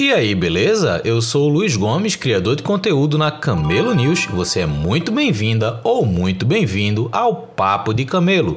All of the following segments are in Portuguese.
E aí, beleza? Eu sou o Luiz Gomes, criador de conteúdo na Camelo News. Você é muito bem-vinda ou muito bem-vindo ao Papo de Camelo,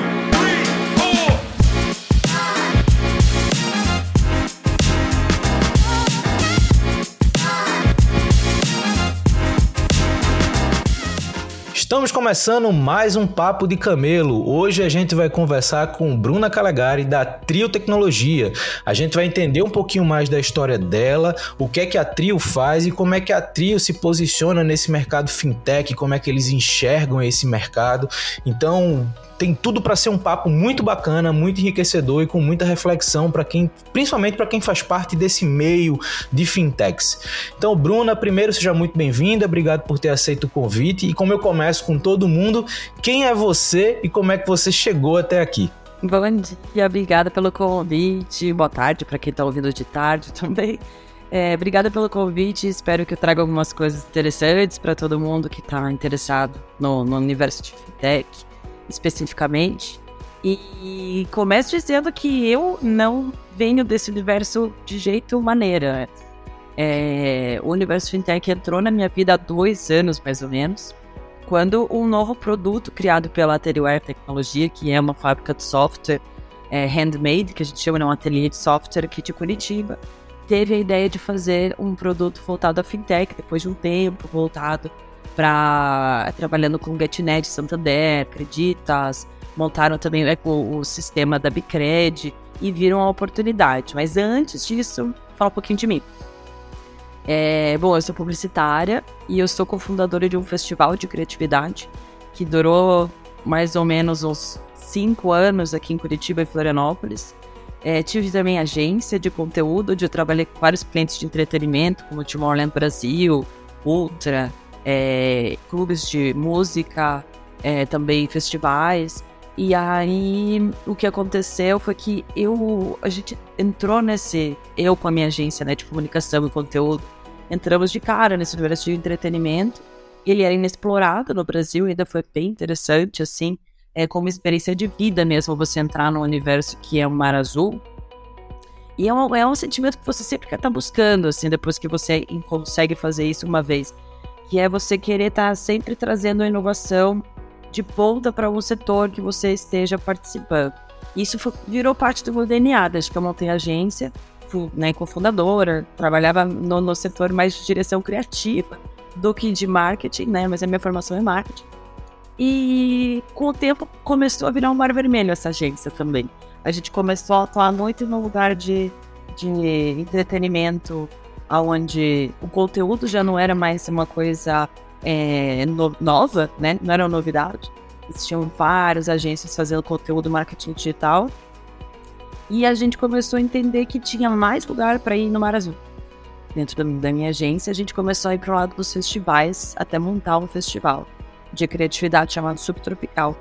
Estamos começando mais um Papo de Camelo. Hoje a gente vai conversar com Bruna Calegari da Trio Tecnologia. A gente vai entender um pouquinho mais da história dela, o que é que a Trio faz e como é que a Trio se posiciona nesse mercado fintech, como é que eles enxergam esse mercado. Então, tem tudo para ser um papo muito bacana, muito enriquecedor e com muita reflexão para quem, principalmente para quem faz parte desse meio de fintechs. Então, Bruna, primeiro seja muito bem-vinda, obrigado por ter aceito o convite e como eu começo com todo mundo, quem é você e como é que você chegou até aqui? Bom dia, obrigada pelo convite. Boa tarde para quem está ouvindo de tarde também. É, obrigada pelo convite. Espero que eu traga algumas coisas interessantes para todo mundo que está interessado no, no universo de fintech especificamente. E começo dizendo que eu não venho desse universo de jeito maneira. É, o universo fintech entrou na minha vida há dois anos, mais ou menos, quando um novo produto criado pela Ateriware Tecnologia, que é uma fábrica de software é, handmade, que a gente chama de um ateliê de software aqui de Curitiba, teve a ideia de fazer um produto voltado à fintech, depois de um tempo voltado para trabalhando com GetNet, Santander, Creditas, montaram também né, o, o, sistema da Bicred e viram a oportunidade. Mas antes disso, fala um pouquinho de mim. É, bom, eu sou publicitária e eu sou cofundadora de um festival de criatividade que durou mais ou menos uns cinco anos aqui em Curitiba e Florianópolis. É, tive também agência de conteúdo, onde eu trabalhei com vários clientes de entretenimento, como Tomorrowland Brasil, Ultra, é, clubes de música, é, também festivais. E aí o que aconteceu foi que eu a gente entrou nesse eu com a minha agência né, de comunicação e conteúdo entramos de cara nesse universo de entretenimento. Ele era inexplorado no Brasil, ainda foi bem interessante assim, é como experiência de vida mesmo você entrar no universo que é o mar azul. E é um, é um sentimento que você sempre quer estar tá buscando, assim, depois que você consegue fazer isso uma vez que é você querer estar tá sempre trazendo a inovação de ponta para um setor que você esteja participando. Isso foi, virou parte do meu DNA, desde que eu montei a agência, fui né, cofundadora, trabalhava no, no setor mais de direção criativa do que de marketing, né? Mas a minha formação é marketing. E com o tempo começou a virar um mar vermelho essa agência também. A gente começou a atuar muito no lugar de, de entretenimento, onde o conteúdo já não era mais uma coisa é, no, nova, né? Não era uma novidade. Existiam várias agências fazendo conteúdo marketing digital. E a gente começou a entender que tinha mais lugar para ir no Mar Azul. Dentro da, da minha agência, a gente começou a ir para o lado dos festivais, até montar um festival de criatividade chamado Subtropical,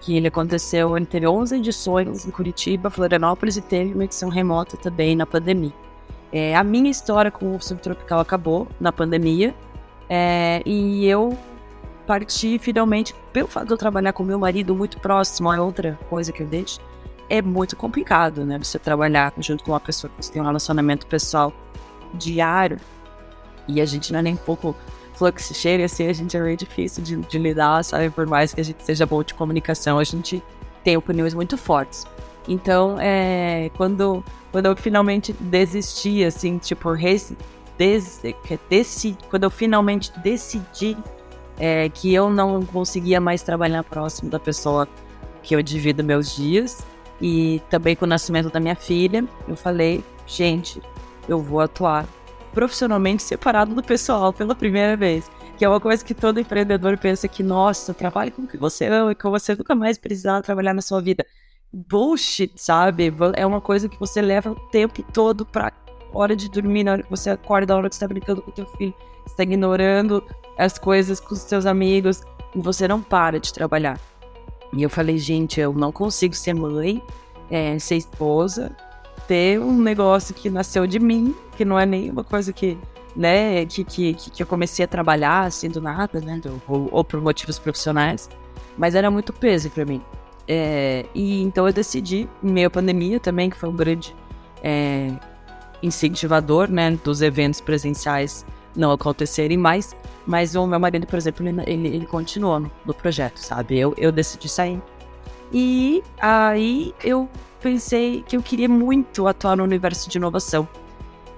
que ele aconteceu, ele teve 11 edições em Curitiba, Florianópolis e teve uma edição remota também na pandemia. É, a minha história com o subtropical acabou na pandemia é, e eu parti finalmente, pelo fato de eu trabalhar com meu marido muito próximo, é outra coisa que eu deixo, é muito complicado, né? Você trabalhar junto com uma pessoa que você tem um relacionamento pessoal diário e a gente não é nem um pouco fluxo cheio, assim, a gente é meio difícil de, de lidar, sabe? Por mais que a gente seja bom de comunicação, a gente tem opiniões muito fortes. Então, é, quando, quando eu finalmente desisti, assim, tipo, res, des, desi, quando eu finalmente decidi é, que eu não conseguia mais trabalhar próximo da pessoa que eu divido meus dias, e também com o nascimento da minha filha, eu falei, gente, eu vou atuar profissionalmente separado do pessoal pela primeira vez. Que é uma coisa que todo empreendedor pensa que, nossa, trabalhe com o que você ama e que você nunca mais precisar trabalhar na sua vida bullshit, sabe? É uma coisa que você leva o tempo todo pra hora de dormir, na hora que você acorda, na hora que você tá brincando com teu filho, você tá ignorando as coisas com os seus amigos, e você não para de trabalhar. E eu falei, gente, eu não consigo ser mãe, é, ser esposa, ter um negócio que nasceu de mim, que não é nenhuma coisa que, né, que, que, que eu comecei a trabalhar assim do nada, né, ou, ou por motivos profissionais, mas era muito peso para mim. É, e então eu decidi, em meio à pandemia também, que foi um grande é, incentivador, né, dos eventos presenciais não acontecerem mais, mas o meu marido, por exemplo, ele, ele, continuou no, no, projeto, sabe? Eu, eu decidi sair. E aí eu pensei que eu queria muito atuar no universo de inovação,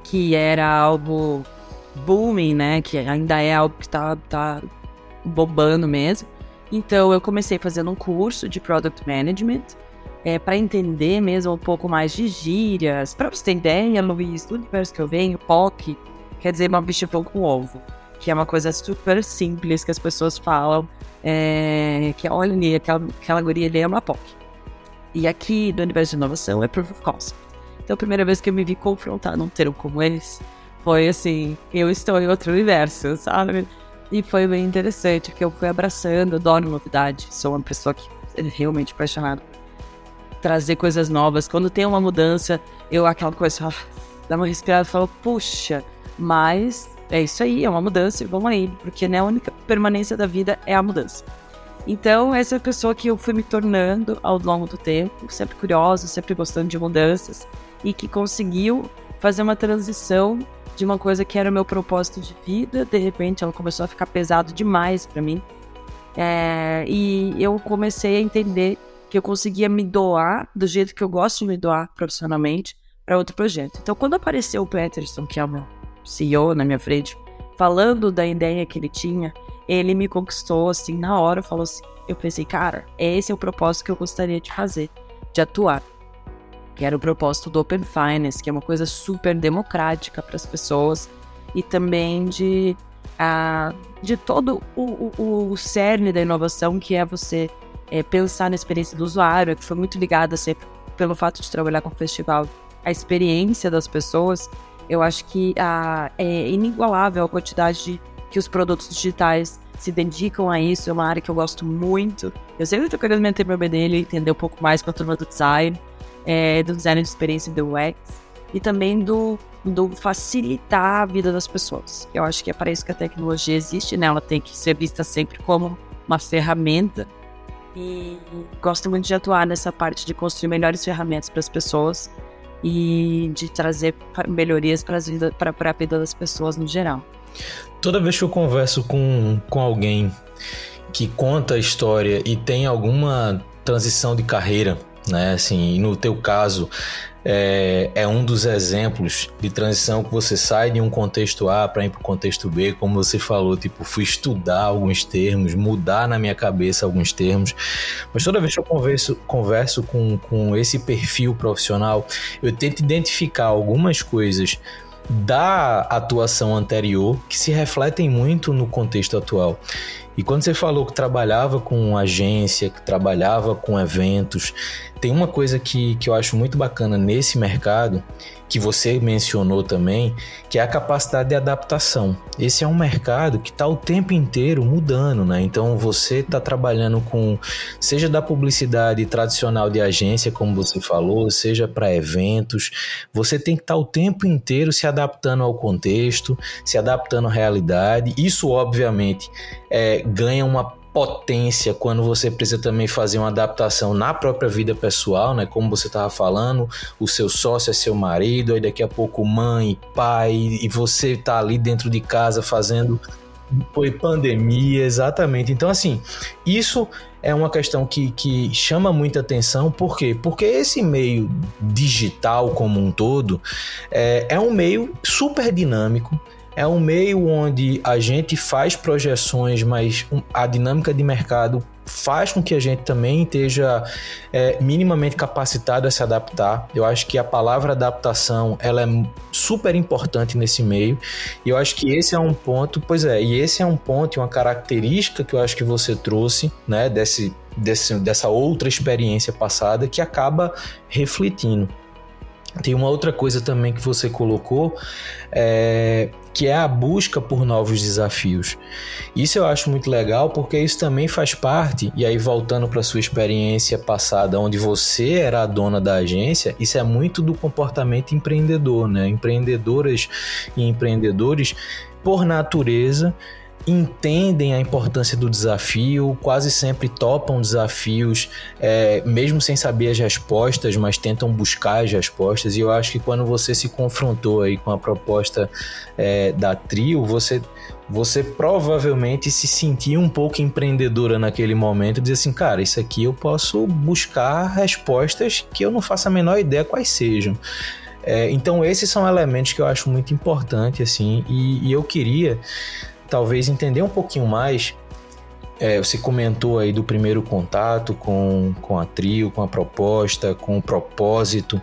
que era algo booming, né? Que ainda é algo que tá, tá bobando mesmo. Então eu comecei fazendo um curso de Product Management é, para entender mesmo um pouco mais de gírias. Para você ter ideia, Luiz, do universo que eu venho, POC quer dizer uma bicha com ovo, que é uma coisa super simples que as pessoas falam, é, que olha ali, aquela, aquela guria ali é uma POC. E aqui no universo de inovação é Proof of Concept. Então a primeira vez que eu me vi confrontar num termo como esse foi assim, eu estou em outro universo, sabe? E foi bem interessante, porque eu fui abraçando, adoro novidade. Sou uma pessoa que é realmente apaixonada trazer coisas novas. Quando tem uma mudança, eu aquela coisa, dá uma respirada e falo, puxa, mas é isso aí, é uma mudança e vamos aí, porque né, a única permanência da vida é a mudança. Então, essa é a pessoa que eu fui me tornando ao longo do tempo, sempre curiosa, sempre gostando de mudanças, e que conseguiu fazer uma transição de uma coisa que era o meu propósito de vida, de repente ela começou a ficar pesado demais para mim. É, e eu comecei a entender que eu conseguia me doar do jeito que eu gosto de me doar profissionalmente para outro projeto. Então, quando apareceu o Peterson, que é o meu CEO na minha frente, falando da ideia que ele tinha, ele me conquistou assim na hora, falou assim, eu pensei, cara, esse é o propósito que eu gostaria de fazer, de atuar. Que era o propósito do Open Finance, que é uma coisa super democrática para as pessoas e também de, uh, de todo o, o, o cerne da inovação, que é você é, pensar na experiência do usuário, que foi muito ligada sempre pelo fato de trabalhar com o festival, a experiência das pessoas, eu acho que a, é inigualável a quantidade de, que os produtos digitais se dedicam a isso. É uma área que eu gosto muito. Eu sempre estou querendo meter meu bedelho e entender um pouco mais com a turma do design, é, do design de experiência do UX e também do, do facilitar a vida das pessoas. Eu acho que é para isso que a tecnologia existe, né? Ela tem que ser vista sempre como uma ferramenta e gosto muito de atuar nessa parte de construir melhores ferramentas para as pessoas e de trazer melhorias para a vida das pessoas no geral. Toda vez que eu converso com, com alguém que conta a história e tem alguma transição de carreira, né? Assim, no teu caso, é, é, um dos exemplos de transição que você sai de um contexto A para ir para o contexto B, como você falou, tipo, fui estudar alguns termos, mudar na minha cabeça alguns termos. Mas toda vez que eu converso, converso com, com esse perfil profissional, eu tento identificar algumas coisas da atuação anterior que se refletem muito no contexto atual. E quando você falou que trabalhava com agência, que trabalhava com eventos, tem uma coisa que, que eu acho muito bacana nesse mercado, que você mencionou também, que é a capacidade de adaptação. Esse é um mercado que está o tempo inteiro mudando, né? Então você está trabalhando com, seja da publicidade tradicional de agência, como você falou, seja para eventos, você tem que estar tá o tempo inteiro se adaptando ao contexto, se adaptando à realidade. Isso, obviamente, é, ganha uma potência quando você precisa também fazer uma adaptação na própria vida pessoal, né? Como você estava falando, o seu sócio é seu marido, aí daqui a pouco mãe, pai, e você tá ali dentro de casa fazendo foi pandemia, exatamente. Então, assim, isso é uma questão que, que chama muita atenção, por quê? Porque esse meio digital como um todo é, é um meio super dinâmico, é um meio onde a gente faz projeções, mas a dinâmica de mercado faz com que a gente também esteja é, minimamente capacitado a se adaptar. Eu acho que a palavra adaptação ela é super importante nesse meio e eu acho que esse é um ponto, pois é, e esse é um ponto uma característica que eu acho que você trouxe, né, desse, desse, dessa outra experiência passada que acaba refletindo. Tem uma outra coisa também que você colocou, é, que é a busca por novos desafios. Isso eu acho muito legal porque isso também faz parte, e aí voltando para sua experiência passada, onde você era a dona da agência, isso é muito do comportamento empreendedor, né? Empreendedoras e empreendedores, por natureza, entendem a importância do desafio, quase sempre topam desafios, é, mesmo sem saber as respostas, mas tentam buscar as respostas. E eu acho que quando você se confrontou aí com a proposta é, da Trio, você você provavelmente se sentia um pouco empreendedora naquele momento, dizer assim, cara, isso aqui eu posso buscar respostas que eu não faço a menor ideia quais sejam. É, então esses são elementos que eu acho muito importante assim, e, e eu queria talvez entender um pouquinho mais. É, você comentou aí do primeiro contato com, com a trio, com a proposta, com o propósito,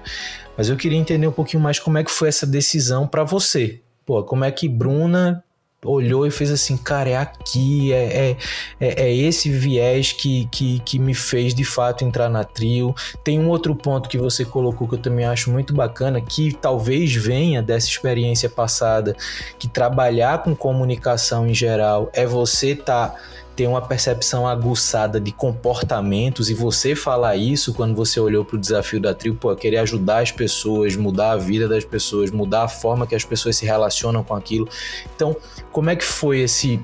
mas eu queria entender um pouquinho mais como é que foi essa decisão para você. Pô, como é que Bruna olhou e fez assim, cara, é aqui, é, é, é, é, esse viés que, que, que me fez de fato entrar na trio. Tem um outro ponto que você colocou que eu também acho muito bacana, que talvez venha dessa experiência passada, que trabalhar com comunicação em geral é você estar. Tá ter uma percepção aguçada de comportamentos e você falar isso quando você olhou para o desafio da tribo, pô, querer ajudar as pessoas, mudar a vida das pessoas, mudar a forma que as pessoas se relacionam com aquilo. Então, como é que foi esse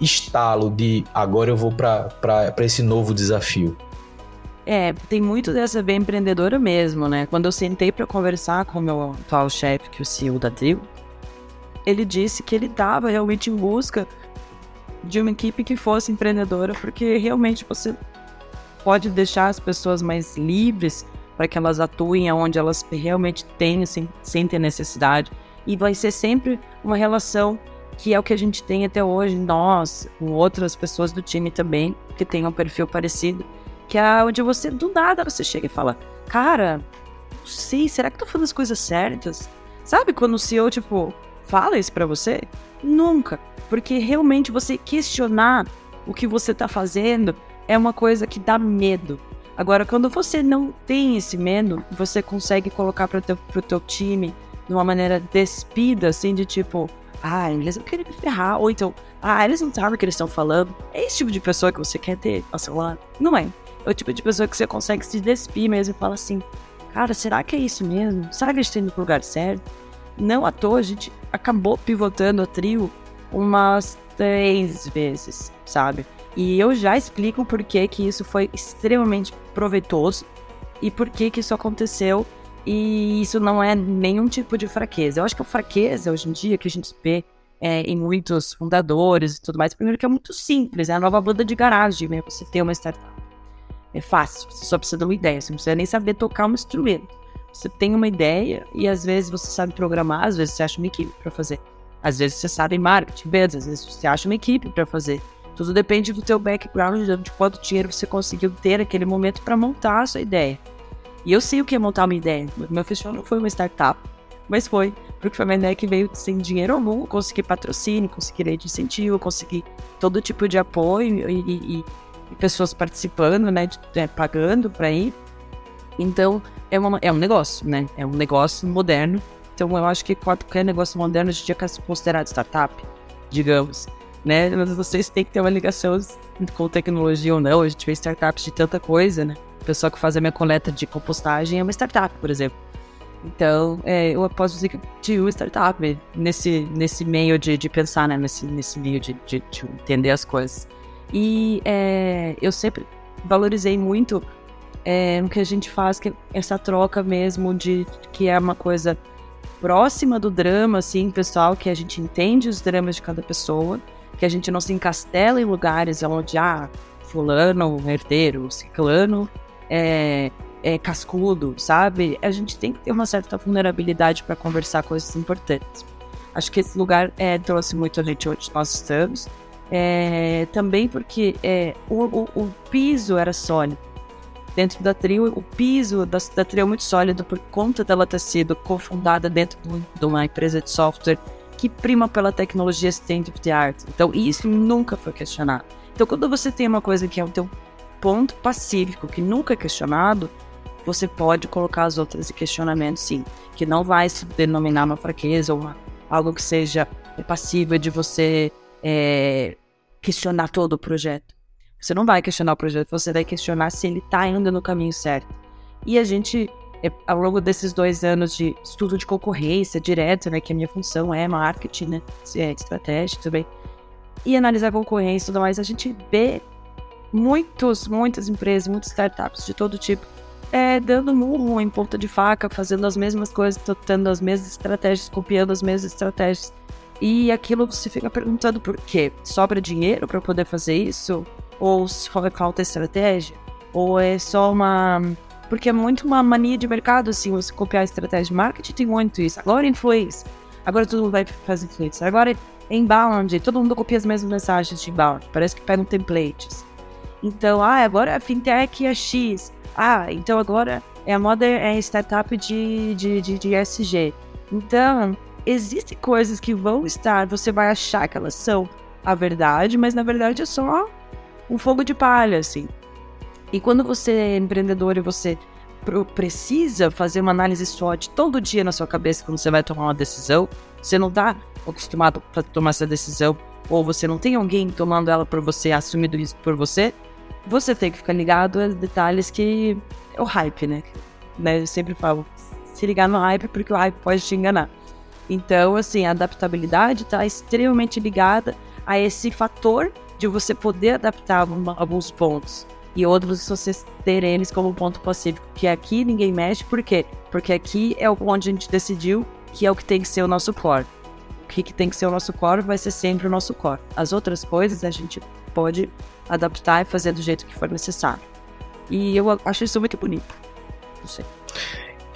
estalo de agora eu vou para esse novo desafio? É, tem muito dessa bem empreendedora mesmo, né? Quando eu sentei para conversar com o meu atual chefe, que é o CEO da tribo, ele disse que ele estava realmente em busca de uma equipe que fosse empreendedora, porque realmente você pode deixar as pessoas mais livres para que elas atuem onde elas realmente têm, sem, sem ter necessidade. E vai ser sempre uma relação que é o que a gente tem até hoje, nós, com outras pessoas do time também, que tem um perfil parecido, que é onde você, do nada, você chega e fala, cara, sei, será que tô fazendo as coisas certas? Sabe quando o CEO, tipo, fala isso pra você? Nunca. Porque realmente você questionar o que você está fazendo é uma coisa que dá medo. Agora, quando você não tem esse medo, você consegue colocar para o teu, teu time de uma maneira despida, assim, de tipo, ah, eles não querem me ferrar, ou então, ah, eles não sabem o que eles estão falando. É esse tipo de pessoa que você quer ter ao seu lado? Não é. É o tipo de pessoa que você consegue se despir mesmo e fala assim, cara, será que é isso mesmo? Será que gente está indo pro lugar certo? Não à toa, a gente acabou pivotando a trio umas três vezes, sabe? E eu já explico por que, que isso foi extremamente proveitoso e por que, que isso aconteceu. E isso não é nenhum tipo de fraqueza. Eu acho que a fraqueza hoje em dia que a gente vê é, em muitos fundadores e tudo mais, primeiro que é muito simples, é a nova banda de garagem, né? Você ter uma startup. É fácil, você só precisa de uma ideia, você não precisa nem saber tocar um instrumento. Você tem uma ideia e às vezes você sabe programar, às vezes você acha uma equipe para fazer. Às vezes você sabe marketing, beleza, às vezes você acha uma equipe para fazer. Tudo depende do teu background, de quanto dinheiro você conseguiu ter naquele momento para montar a sua ideia. E eu sei o que é montar uma ideia. Meu festival não foi uma startup, mas foi, porque foi uma ideia que veio sem dinheiro algum, consegui patrocínio, consegui lei de incentivo, consegui todo tipo de apoio e, e, e pessoas participando, né, de, é, pagando para ir. Então, é, uma, é um negócio, né? É um negócio moderno então eu acho que qualquer negócio moderno hoje em dia é considerado startup, digamos. Né? Mas vocês têm que ter uma ligação com tecnologia ou não. A gente vê startups de tanta coisa, né? O pessoal que faz a minha coleta de compostagem é uma startup, por exemplo. Então, é, eu posso dizer que tive uma startup nesse, nesse meio de, de pensar, né? Nesse, nesse meio de, de, de entender as coisas. E é, eu sempre valorizei muito é, o que a gente faz, que essa troca mesmo de que é uma coisa próxima do drama, assim, pessoal, que a gente entende os dramas de cada pessoa, que a gente não se encastela em lugares onde, ah, fulano, herdeiro, ciclano, é, é cascudo, sabe? A gente tem que ter uma certa vulnerabilidade para conversar coisas importantes. Acho que esse lugar é, trouxe muito a gente onde nós estamos. É, também porque é, o, o, o piso era sólido dentro da trio, o piso da, da trio é muito sólido por conta dela ter sido cofundada dentro de uma empresa de software que prima pela tecnologia state of the art. Então, isso nunca foi questionado. Então, quando você tem uma coisa que é o teu ponto pacífico, que nunca é questionado, você pode colocar as outras em questionamento, sim. Que não vai se denominar uma fraqueza ou uma, algo que seja passível de você é, questionar todo o projeto. Você não vai questionar o projeto, você vai questionar se ele está indo no caminho certo. E a gente, é, ao longo desses dois anos de estudo de concorrência direto, né, que a minha função é marketing, né, é estratégia também, e analisar a concorrência e tudo mais, a gente vê muitos, muitas empresas, muitas startups de todo tipo é, dando murro em ponta de faca, fazendo as mesmas coisas, tendo as mesmas estratégias, copiando as mesmas estratégias. E aquilo você fica perguntando por quê? Sobra dinheiro para poder fazer isso? Ou se falta estratégia? Ou é só uma. Porque é muito uma mania de mercado, assim, você copiar a estratégia de marketing, tem muito isso. Agora influência. Agora todo mundo vai fazer influência. Agora é inbound, todo mundo copia as mesmas mensagens de inbound. Parece que pegam templates. Então, ah, agora a fintech é X. Ah, então agora é a moda é startup de, de, de, de SG. Então, existem coisas que vão estar, você vai achar que elas são a verdade, mas na verdade é só um fogo de palha, assim. E quando você é empreendedor e você precisa fazer uma análise SWOT todo dia na sua cabeça quando você vai tomar uma decisão, você não está acostumado a tomar essa decisão, ou você não tem alguém tomando ela por você, assumindo isso por você, você tem que ficar ligado a detalhes que é o hype, né? né? Eu sempre falo, se ligar no hype porque o hype pode te enganar. Então, assim, a adaptabilidade está extremamente ligada a esse fator de você poder adaptar alguns pontos e outros você ter eles como ponto pacífico, que aqui ninguém mexe, por quê? Porque aqui é onde a gente decidiu que é o que tem que ser o nosso core. O que, tem que ser o nosso core vai ser sempre o nosso core. As outras coisas a gente pode adaptar e fazer do jeito que for necessário. E eu acho isso muito bonito. Não sei.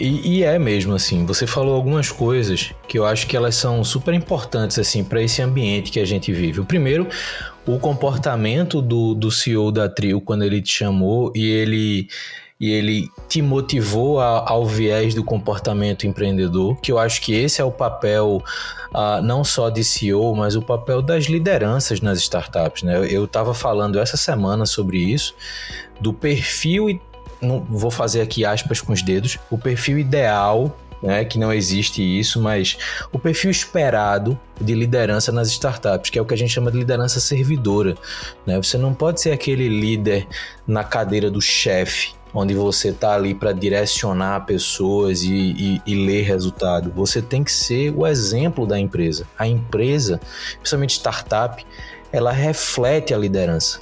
E, e, é mesmo assim, você falou algumas coisas que eu acho que elas são super importantes assim para esse ambiente que a gente vive. O primeiro, o comportamento do, do CEO da Trio quando ele te chamou e ele e ele te motivou a, ao viés do comportamento empreendedor, que eu acho que esse é o papel uh, não só de CEO, mas o papel das lideranças nas startups. Né? Eu estava falando essa semana sobre isso, do perfil, não vou fazer aqui aspas com os dedos, o perfil ideal né, que não existe isso, mas o perfil esperado de liderança nas startups, que é o que a gente chama de liderança servidora. Né? Você não pode ser aquele líder na cadeira do chefe, onde você está ali para direcionar pessoas e, e, e, ler resultado. Você tem que ser o exemplo da empresa. A empresa, principalmente startup, ela reflete a liderança.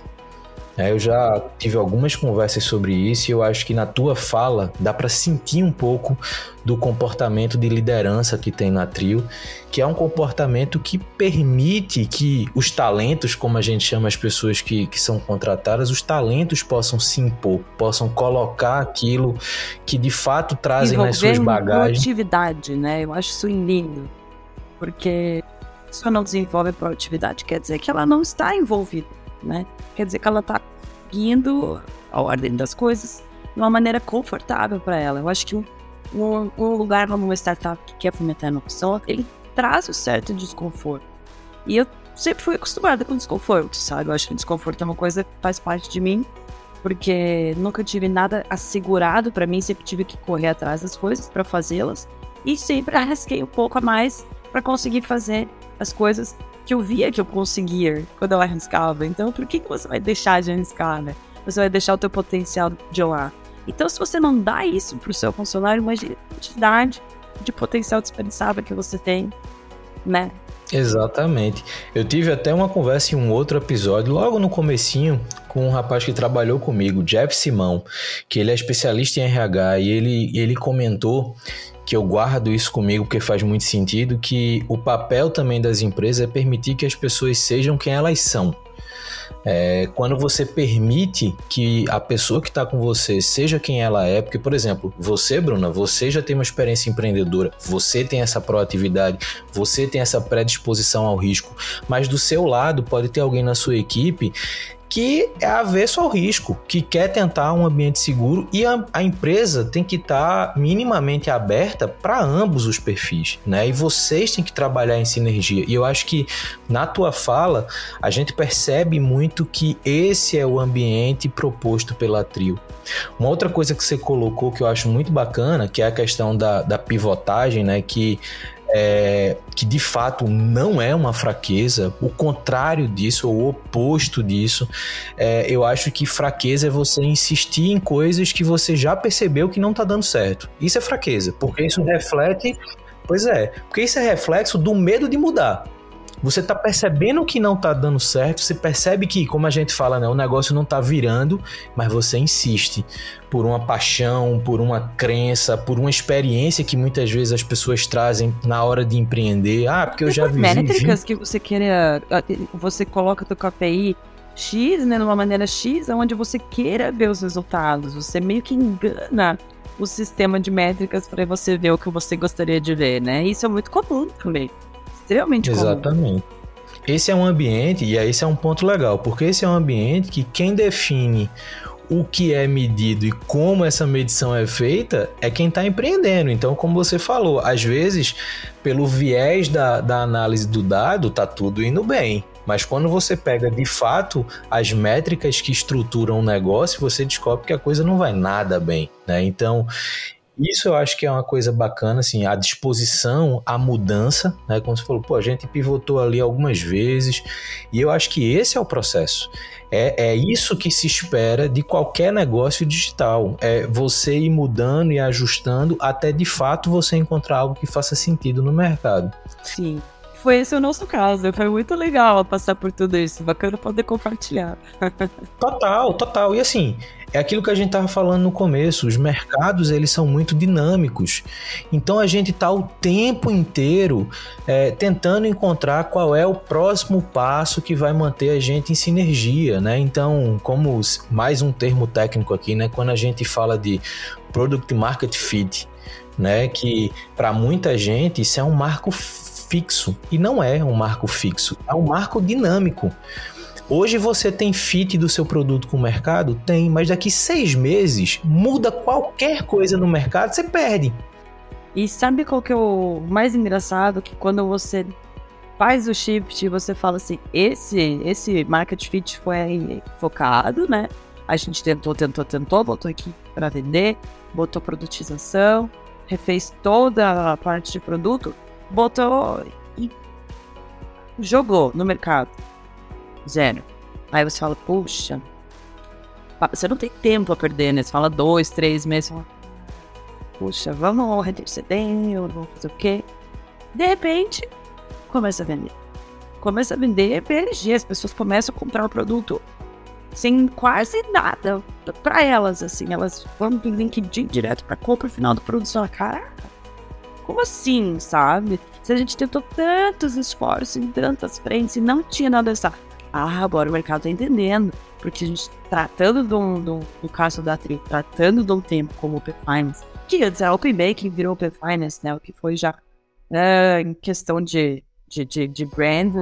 É, eu já tive algumas conversas sobre isso e eu acho que na tua fala dá para sentir um pouco do comportamento de liderança que tem na trio, que é um comportamento que permite que os talentos, como a gente chama as pessoas que, que são contratadas, os talentos possam se impor, possam colocar aquilo que de fato trazem nas suas bagagens. Produtividade, né? Eu acho isso lindo, porque se não desenvolve produtividade, quer dizer que ela não está envolvida né? Quer dizer que ela tá seguindo a ordem das coisas de uma maneira confortável para ela. Eu acho que um, um, um, lugar como uma startup que quer fomentar a inovação, ele traz um certo desconforto. E eu sempre fui acostumada com desconforto, sabe? Eu acho que desconforto é uma coisa que faz parte de mim, porque nunca tive nada assegurado para mim, sempre tive que correr atrás das coisas para fazê-las e sempre arrisquei um pouco a mais para conseguir fazer as coisas que eu via que eu conseguia quando eu arriscava. Então, por que, que você vai deixar de arriscar, né? Você vai deixar o teu potencial de lá. Então, se você não dá isso para o seu funcionário, imagine a quantidade de potencial desperdiçável que você tem, né? Exatamente. Eu tive até uma conversa em um outro episódio, logo no comecinho, com um rapaz que trabalhou comigo, Jeff Simão, que ele é especialista em RH e ele, ele comentou que eu guardo isso comigo porque faz muito sentido, que o papel também das empresas é permitir que as pessoas sejam quem elas são. É, quando você permite que a pessoa que está com você seja quem ela é, porque, por exemplo, você, Bruna, você já tem uma experiência empreendedora, você tem essa proatividade, você tem essa predisposição ao risco, mas do seu lado pode ter alguém na sua equipe que é avesso ao risco, que quer tentar um ambiente seguro e a, a empresa tem que estar tá minimamente aberta para ambos os perfis, né? E vocês têm que trabalhar em sinergia. E eu acho que na tua fala a gente percebe muito que esse é o ambiente proposto pela Trio. Uma outra coisa que você colocou que eu acho muito bacana, que é a questão da, da pivotagem, né? Que é, que de fato não é uma fraqueza, o contrário disso, o oposto disso. É, eu acho que fraqueza é você insistir em coisas que você já percebeu que não está dando certo. Isso é fraqueza, porque isso reflete. Pois é, porque isso é reflexo do medo de mudar. Você tá percebendo que não tá dando certo, você percebe que, como a gente fala, né, o negócio não tá virando, mas você insiste por uma paixão, por uma crença, por uma experiência que muitas vezes as pessoas trazem na hora de empreender. Ah, porque eu já vi. Métricas que você queira, ah, você coloca o teu KPI X, né, numa maneira X, onde você queira ver os resultados. Você meio que engana o sistema de métricas para você ver o que você gostaria de ver, né? Isso é muito comum também extremamente comum. Exatamente. Esse é um ambiente, e esse é um ponto legal, porque esse é um ambiente que quem define o que é medido e como essa medição é feita é quem está empreendendo. Então, como você falou, às vezes, pelo viés da, da análise do dado, tá tudo indo bem. Mas quando você pega de fato as métricas que estruturam o negócio, você descobre que a coisa não vai nada bem. Né? Então, isso eu acho que é uma coisa bacana, assim, a disposição à mudança, né? Como você falou, pô, a gente pivotou ali algumas vezes, e eu acho que esse é o processo. É, é isso que se espera de qualquer negócio digital. É você ir mudando e ajustando até de fato você encontrar algo que faça sentido no mercado. Sim foi esse o nosso caso. Foi muito legal passar por tudo isso. Bacana poder compartilhar. total, total. E assim, é aquilo que a gente estava falando no começo. Os mercados eles são muito dinâmicos. Então a gente está o tempo inteiro é, tentando encontrar qual é o próximo passo que vai manter a gente em sinergia, né? Então, como mais um termo técnico aqui, né? Quando a gente fala de product market fit, né? Que para muita gente isso é um marco fixo. E não é um marco fixo, é um marco dinâmico. Hoje você tem fit do seu produto com o mercado? Tem, mas daqui seis meses muda qualquer coisa no mercado, você perde. E sabe qual que é o mais engraçado? Que quando você faz o shift, você fala assim, esse, esse market fit foi focado, né? A gente tentou, tentou, tentou, botou aqui para vender, botou produtização, refez toda a parte de produto, botou e jogou no mercado. Zero. Aí você fala, puxa, você não tem tempo a perder, né? Você fala dois, três meses. Fala, puxa, vamos retroceder, vamos fazer o quê? De repente, começa a vender. Começa a vender PLG, as pessoas começam a comprar o produto sem quase nada para elas, assim. Elas vão do LinkedIn direto para compra final do produto. Fala, caraca, como assim, sabe? Se a gente tentou tantos esforços em tantas frentes e não tinha nada dessa. Ah, agora o mercado tá entendendo. Porque a gente tratando do, caso da Tri, tratando de um tempo como Open Finance, que antes era Open Banking, virou Open Finance, né? O que foi já é, em questão de, de, de, de brand,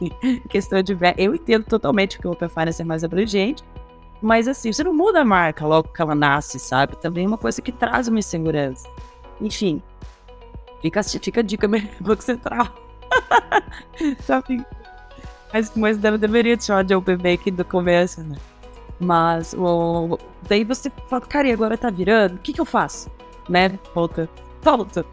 questão de brand. Eu entendo totalmente que o Open Finance é mais abrangente, mas assim, você não muda a marca logo que ela nasce, sabe? Também é uma coisa que traz uma insegurança. Enfim, Fica, fica a dica Banco Central. Shopping. Mas, mas deveria te chamar de Open Bank do começo, né? Mas o, daí você fala, cara, e agora tá virando? O que, que eu faço? Né? Volta. Volta.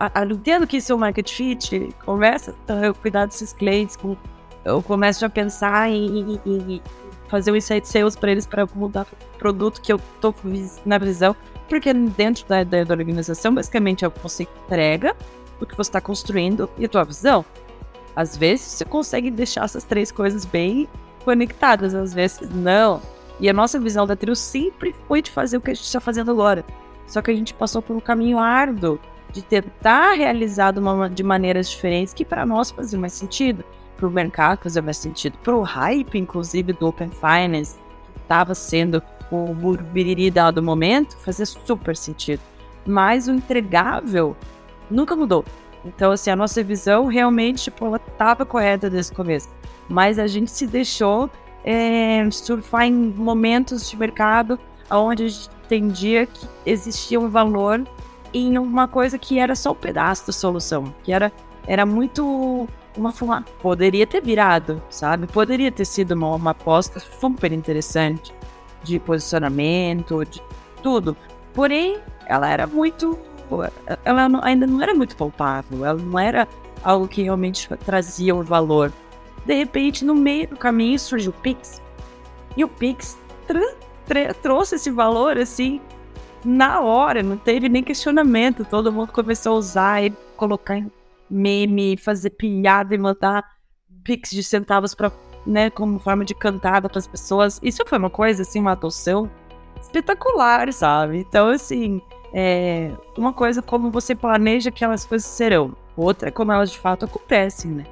A, a, entendo que isso é um market fit, começa a cuidar desses clientes, com, eu começo a pensar em, em, em fazer um insight sales para eles para mudar o produto que eu tô na visão. Porque dentro da, da, da organização, basicamente, é o que você entrega, o que você está construindo e a tua visão. Às vezes, você consegue deixar essas três coisas bem conectadas, às vezes não. E a nossa visão da trio sempre foi de fazer o que a gente está fazendo agora. Só que a gente passou por um caminho árduo de tentar realizar de, uma, de maneiras diferentes que para nós fazia mais sentido, para o mercado fazia mais sentido, para o hype, inclusive, do Open Finance, que estava sendo o burubiriri dado momento, fazia super sentido. Mas o entregável nunca mudou. Então, assim, a nossa visão realmente, tipo, ela tava correta desde o começo. Mas a gente se deixou é, surfar em momentos de mercado onde a gente entendia que existia um valor em uma coisa que era só um pedaço da solução, que era, era muito uma forma. Poderia ter virado, sabe? Poderia ter sido uma, uma aposta super interessante de posicionamento, de tudo. Porém, ela era muito. Ela ainda não era muito palpável, ela não era algo que realmente trazia um valor. De repente, no meio do caminho surgiu o Pix. E o Pix trouxe esse valor assim na hora, não teve nem questionamento. Todo mundo começou a usar e colocar em meme, fazer piada e mandar Pix de centavos para, né, como forma de cantada para as pessoas. Isso foi uma coisa assim, uma adoção espetacular, sabe? Então, assim, é uma coisa como você planeja que aquelas coisas serão, outra é como elas de fato acontecem, né?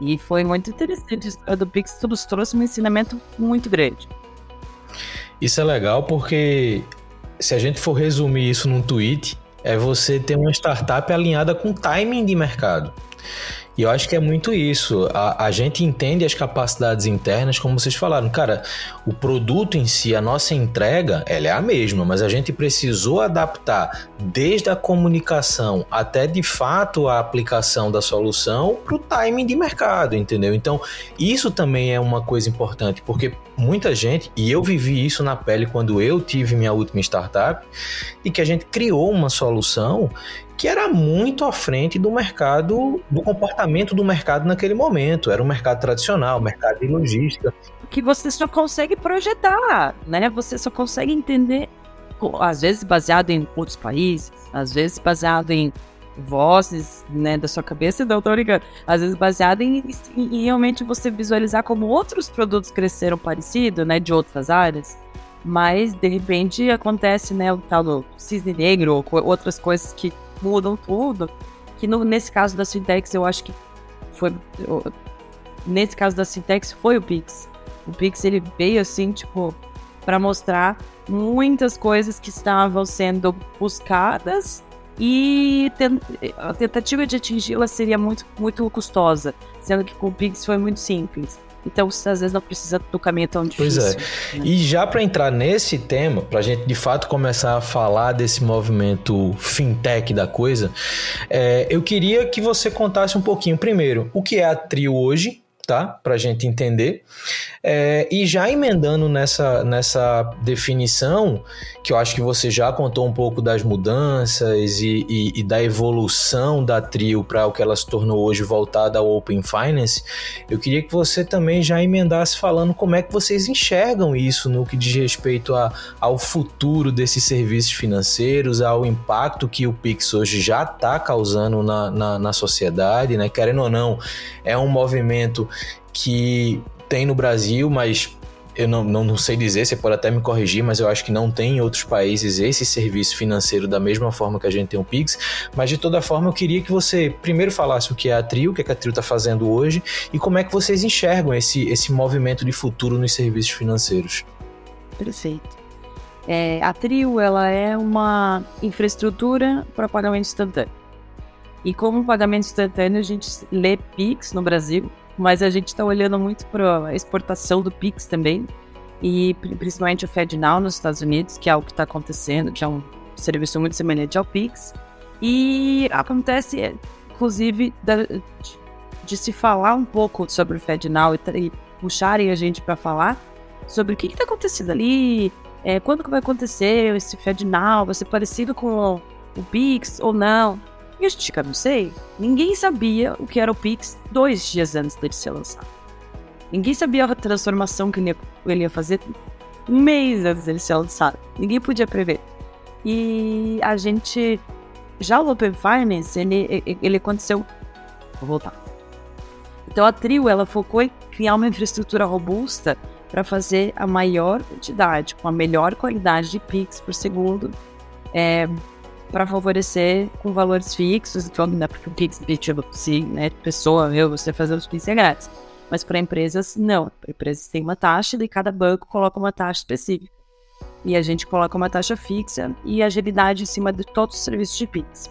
E foi muito interessante. A história do Pix nos trouxe um ensinamento muito grande. Isso é legal porque se a gente for resumir isso num tweet, é você ter uma startup alinhada com timing de mercado. E eu acho que é muito isso. A, a gente entende as capacidades internas, como vocês falaram. Cara, o produto em si, a nossa entrega, ela é a mesma, mas a gente precisou adaptar desde a comunicação até de fato a aplicação da solução para o timing de mercado, entendeu? Então, isso também é uma coisa importante, porque muita gente, e eu vivi isso na pele quando eu tive minha última startup, e que a gente criou uma solução que era muito à frente do mercado, do comportamento do mercado naquele momento. Era um mercado tradicional, mercado de logística. Que você só consegue projetar, né? Você só consegue entender, às vezes baseado em outros países, às vezes baseado em vozes, né, da sua cabeça, não tô ligando. Às vezes baseado em, em, realmente você visualizar como outros produtos cresceram parecido, né, de outras áreas. Mas, de repente, acontece, né, o tal do cisne negro ou outras coisas que mudam tudo. Que no, nesse caso da Sintex, eu acho que foi. Nesse caso da Sintex, foi o Pix. O Pix ele veio assim, tipo, para mostrar muitas coisas que estavam sendo buscadas e a tentativa de atingi-la seria muito, muito custosa, sendo que com o Pix foi muito simples. Então, às vezes não precisa do caminho tão difícil. Pois é. Né? E já para entrar nesse tema, para a gente de fato começar a falar desse movimento fintech da coisa, é, eu queria que você contasse um pouquinho primeiro o que é a Trio hoje, tá? Para a gente entender. É, e já emendando nessa, nessa definição, que eu acho que você já contou um pouco das mudanças e, e, e da evolução da Trio para o que ela se tornou hoje voltada ao Open Finance, eu queria que você também já emendasse falando como é que vocês enxergam isso no que diz respeito a, ao futuro desses serviços financeiros, ao impacto que o Pix hoje já está causando na, na, na sociedade, né? Querendo ou não, é um movimento que tem no Brasil, mas eu não, não, não, sei dizer, você pode até me corrigir, mas eu acho que não tem em outros países esse serviço financeiro da mesma forma que a gente tem o Pix. Mas de toda forma, eu queria que você primeiro falasse o que é a Trio, o que, é que a Trio está fazendo hoje e como é que vocês enxergam esse, esse movimento de futuro nos serviços financeiros. Perfeito. É, a Trio ela é uma infraestrutura para pagamento instantâneo. E como pagamento instantâneo, a gente lê Pix no Brasil mas a gente está olhando muito para a exportação do Pix também, e principalmente o FedNow nos Estados Unidos, que é o que está acontecendo, que é um serviço muito semelhante ao Pix. E acontece, inclusive, de, de se falar um pouco sobre o FedNow e, e puxarem a gente para falar sobre o que está acontecendo ali, é, quando que vai acontecer esse FedNow, vai ser parecido com o Pix ou não. E a gente, sei, ninguém sabia o que era o Pix dois dias antes dele ser lançado. Ninguém sabia a transformação que ele ia fazer um mês antes dele ser lançado. Ninguém podia prever. E a gente. Já o Open Finance, ele, ele aconteceu. Vou voltar. Então a Trio ela focou em criar uma infraestrutura robusta para fazer a maior quantidade, com a melhor qualidade de Pix por segundo, é, para favorecer com valores fixos, então, né, porque o Pix, tipo, se né, pessoa, eu, você fazer os Pix é grátis. Mas para empresas, não. Para empresas tem uma taxa e cada banco coloca uma taxa específica. E a gente coloca uma taxa fixa e agilidade em cima de todos os serviços de Pix.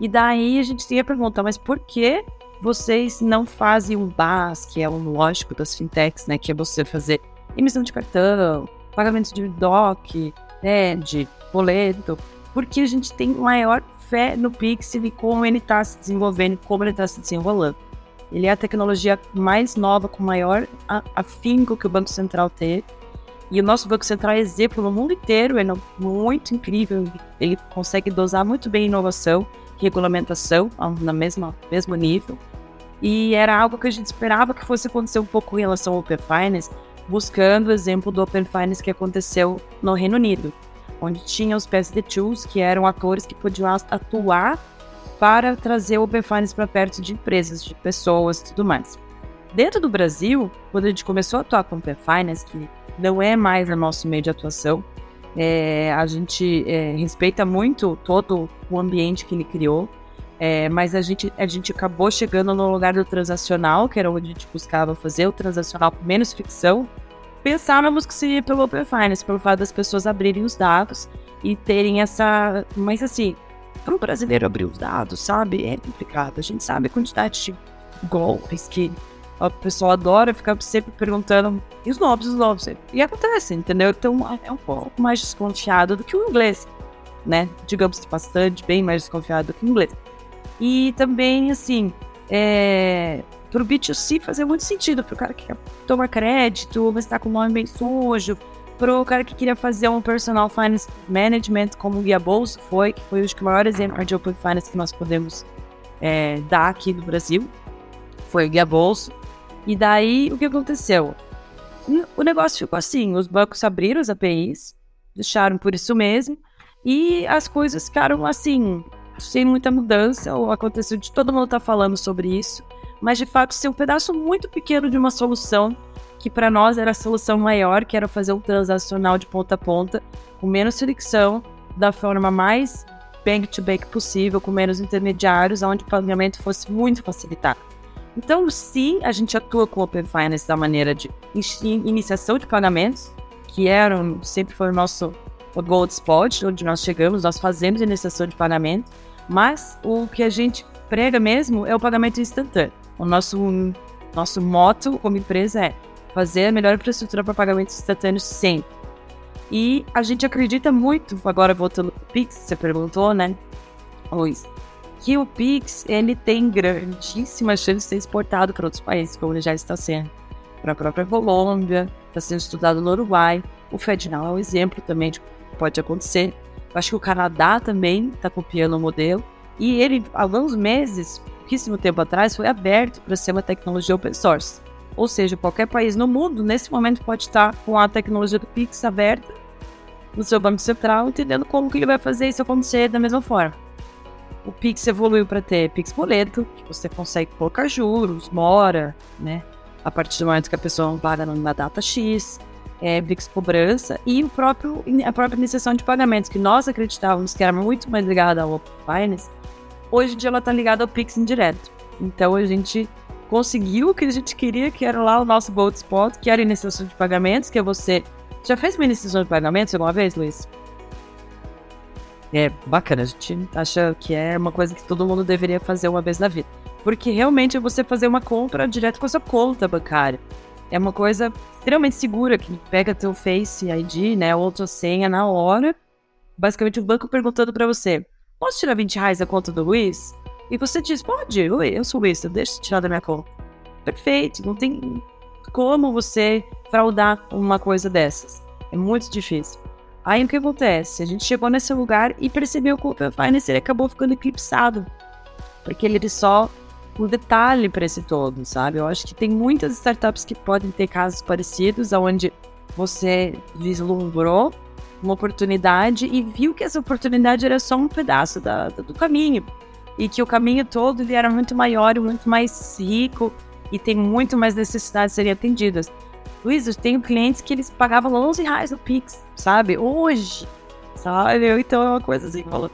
E daí a gente tem a pergunta, mas por que vocês não fazem um BAS, que é um lógico das fintechs, né? Que é você fazer emissão de cartão, pagamento de DOC, né, de boleto, porque a gente tem maior fé no Pix e como ele está se desenvolvendo, como ele está se desenrolando. Ele é a tecnologia mais nova, com maior afinco que o Banco Central teve. E o nosso Banco Central é exemplo no mundo inteiro, é muito incrível. Ele consegue dosar muito bem inovação, regulamentação na mesma mesmo nível. E era algo que a gente esperava que fosse acontecer um pouco em relação ao Open Finance, buscando o exemplo do Open Finance que aconteceu no Reino Unido, onde tinha os PSD Tools, que eram atores que podiam atuar para trazer o Open para perto de empresas, de pessoas e tudo mais. Dentro do Brasil, quando a gente começou a atuar com o Open Finance, que não é mais o nosso meio de atuação, é, a gente é, respeita muito todo o ambiente que ele criou, é, mas a gente, a gente acabou chegando no lugar do transacional, que era onde a gente buscava fazer o transacional com menos ficção. Pensávamos que seria pelo Open Finance, pelo fato das pessoas abrirem os dados e terem essa. Mas assim, para o brasileiro abrir os dados, sabe? É complicado. A gente sabe a quantidade de golpes que a pessoa adora ficar sempre perguntando e os golpes, os golpes. E acontece, entendeu? Então é um pouco mais desconfiado do que o inglês, né? Digamos bastante, bem mais desconfiado do que o inglês. E também, assim, é, pro B2C fazer muito sentido, pro cara que quer tomar crédito, mas tá com o nome bem sujo, pro cara que queria fazer um personal finance management, como o Guia Bolso foi, que foi que o maior exemplo de open finance que nós podemos é, dar aqui no Brasil, foi o Guia Bolso. E daí, o que aconteceu? O negócio ficou assim, os bancos abriram as APIs, deixaram por isso mesmo, e as coisas ficaram assim, sem muita mudança, ou aconteceu de todo mundo estar tá falando sobre isso, mas de fato ser um pedaço muito pequeno de uma solução que para nós era a solução maior, que era fazer um transacional de ponta a ponta, com menos fricção, da forma mais bank-to-bank possível, com menos intermediários, onde o pagamento fosse muito facilitado. Então, sim, a gente atua com o Open Finance da maneira de iniciação de pagamentos, que era, sempre foi o nosso o Gold Spot, onde nós chegamos, nós fazemos iniciação de pagamento, mas o que a gente prega mesmo é o pagamento instantâneo. O nosso, nosso moto como empresa é fazer a melhor infraestrutura para pagamento instantâneo sempre. E a gente acredita muito, agora voltando para o Pix, você perguntou, né, Luiz, que o Pix ele tem grandíssima chance de ser exportado para outros países, como ele já está sendo. Para a própria Colômbia, está sendo estudado no Uruguai. O FedNow é um exemplo também de pode acontecer. Eu acho que o Canadá também está copiando o modelo. E ele, há alguns meses, pouquíssimo tempo atrás, foi aberto para ser uma tecnologia open source. Ou seja, qualquer país no mundo, nesse momento, pode estar com a tecnologia do Pix aberta no seu banco central, entendendo como que ele vai fazer isso acontecer da mesma forma. O Pix evoluiu para ter Pix boleto, que você consegue colocar juros, mora, né? A partir do momento que a pessoa não paga na data X é, Pix Cobrança e o próprio, a própria iniciação de pagamentos, que nós acreditávamos que era muito mais ligada ao Open Finance, hoje em dia ela está ligada ao Pix indireto. Então a gente conseguiu o que a gente queria, que era lá o nosso Gold Spot, que era iniciação de pagamentos, que é você. Já fez uma iniciação de pagamentos alguma vez, Luiz? É bacana, a gente acha que é uma coisa que todo mundo deveria fazer uma vez na vida. Porque realmente é você fazer uma compra direto com a sua conta bancária. É uma coisa extremamente segura, que pega teu Face ID, né, ou tua senha na hora. Basicamente, o banco perguntando para você, posso tirar 20 reais da conta do Luiz? E você diz, pode, oi, eu sou o Luiz, deixa eu tirar da minha conta. Perfeito, não tem como você fraudar uma coisa dessas. É muito difícil. Aí o que acontece? A gente chegou nesse lugar e percebeu que o Finance ele acabou ficando eclipsado. Porque ele só um detalhe para esse todo, sabe? Eu acho que tem muitas startups que podem ter casos parecidos, onde você vislumbrou uma oportunidade e viu que essa oportunidade era só um pedaço da, do caminho. E que o caminho todo ele era muito maior e muito mais rico e tem muito mais necessidades serem atendidas. Luiz, eu tenho clientes que eles pagavam 11 reais no Pix, sabe? Hoje, sabe? Então é uma coisa assim, falou